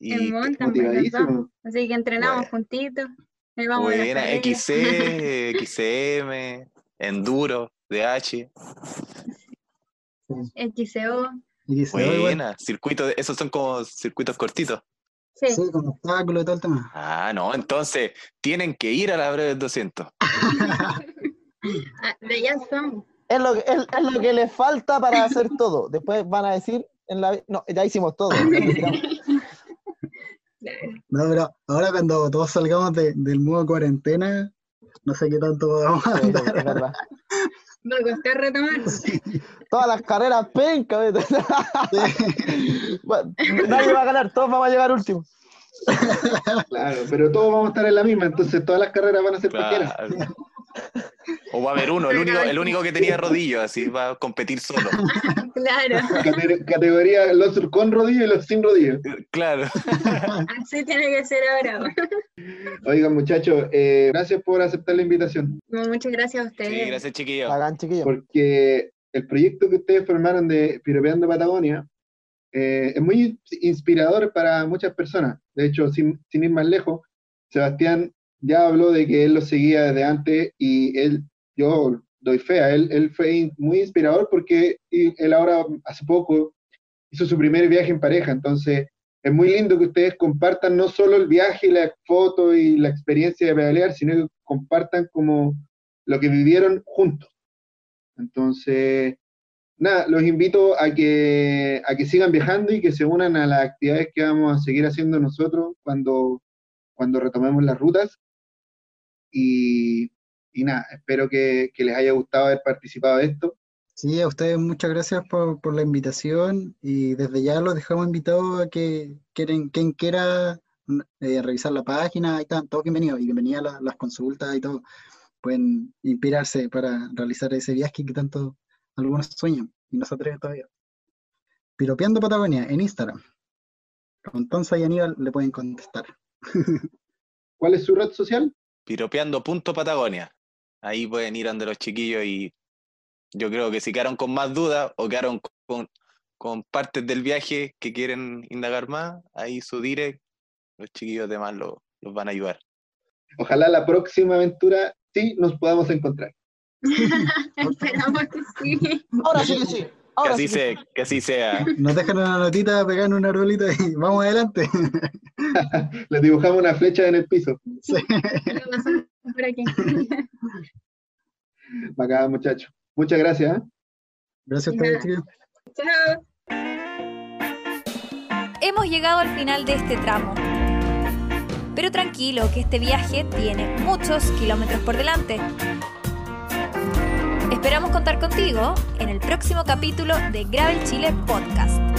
Y en. Motivadísimo. Así que entrenamos Bueno. juntitos. Ahí vamos a las buena. XC, XM, [laughs] Enduro, DH. XCO. Buena, circuitos, esos son como circuitos cortitos. Sí, sí, con obstáculos y todo el tema. Ah, no, entonces tienen que ir a la breve 200. ah, de allá somos. Es lo, que- es, es lo que les falta para hacer todo. Después van a decir, en la, no, ya hicimos todo. ya. [laughs] No, pero ahora cuando todos salgamos de- del modo cuarentena, no sé qué tanto vamos a Sí, es andar. verdad. Va a costar retomar. Todas las carreras penca. [laughs] Nadie va a ganar, todos vamos a llegar último. Claro, pero todos vamos a estar en la misma, entonces todas las carreras van a ser cualquiera. Claro. [laughs] O va a haber uno, el único, el único que tenía [laughs] rodillo, así va a competir solo. [laughs] Claro, Cate- Categoría los con rodillo y los sin rodillo. Claro. así tiene que ser ahora. Oigan, muchachos, eh, gracias por aceptar la invitación, Muchas gracias a ustedes. Sí, gracias, chiquillos. Hagan, chiquillos. porque el proyecto que ustedes formaron de Piropeando Patagonia eh, es muy inspirador para muchas personas. De hecho, sin, sin ir más lejos, Sebastián ya habló de que él lo seguía desde antes y él, yo doy fe a él, él fue muy inspirador porque y- él ahora, hace poco, hizo su primer viaje en pareja, entonces es muy lindo que ustedes compartan no solo el viaje, la foto y la experiencia de pedalear, sino que compartan como lo que vivieron juntos. Entonces, nada, los invito a que, a que sigan viajando y que se unan a las actividades que vamos a seguir haciendo nosotros cuando, cuando retomemos las rutas. Y, y nada, espero que, que les haya gustado haber participado de esto. Sí, a ustedes muchas gracias por, por la invitación y desde ya los dejamos invitados a que quieren, quien quiera eh, revisar la página, ahí están todos bienvenidos y bienvenidas las, las consultas y todo. Pueden inspirarse para realizar ese viaje que tanto algunos sueñan y no se atreven todavía. Piropeando Patagonia en Instagram. Con Tonza y Aníbal le pueden contestar. [laughs] ¿Cuál es su red social? Piropeando.patagonia. Ahí pueden ir ante los chiquillos y yo creo que si quedaron con más dudas o quedaron con, con partes del viaje que quieren indagar más, ahí su direct, los chiquillos demás lo- los van a ayudar. Ojalá la próxima aventura sí nos podamos encontrar. [laughs] [laughs] Esperamos que sí. Ahora sí que sí. Que así, sí que así sea. Nos dejan una notita, pegan una arbolita y vamos adelante. [laughs] Les dibujamos una flecha en el piso. Sí. Por aquí. [laughs] Bacán, muchachos. Muchas gracias. ¿eh? Gracias a ustedes, chicos. Chao. Hemos llegado al final de este tramo. Pero tranquilo, que este viaje tiene muchos kilómetros por delante. Esperamos contar contigo en el próximo capítulo de Gravel Chile Podcast.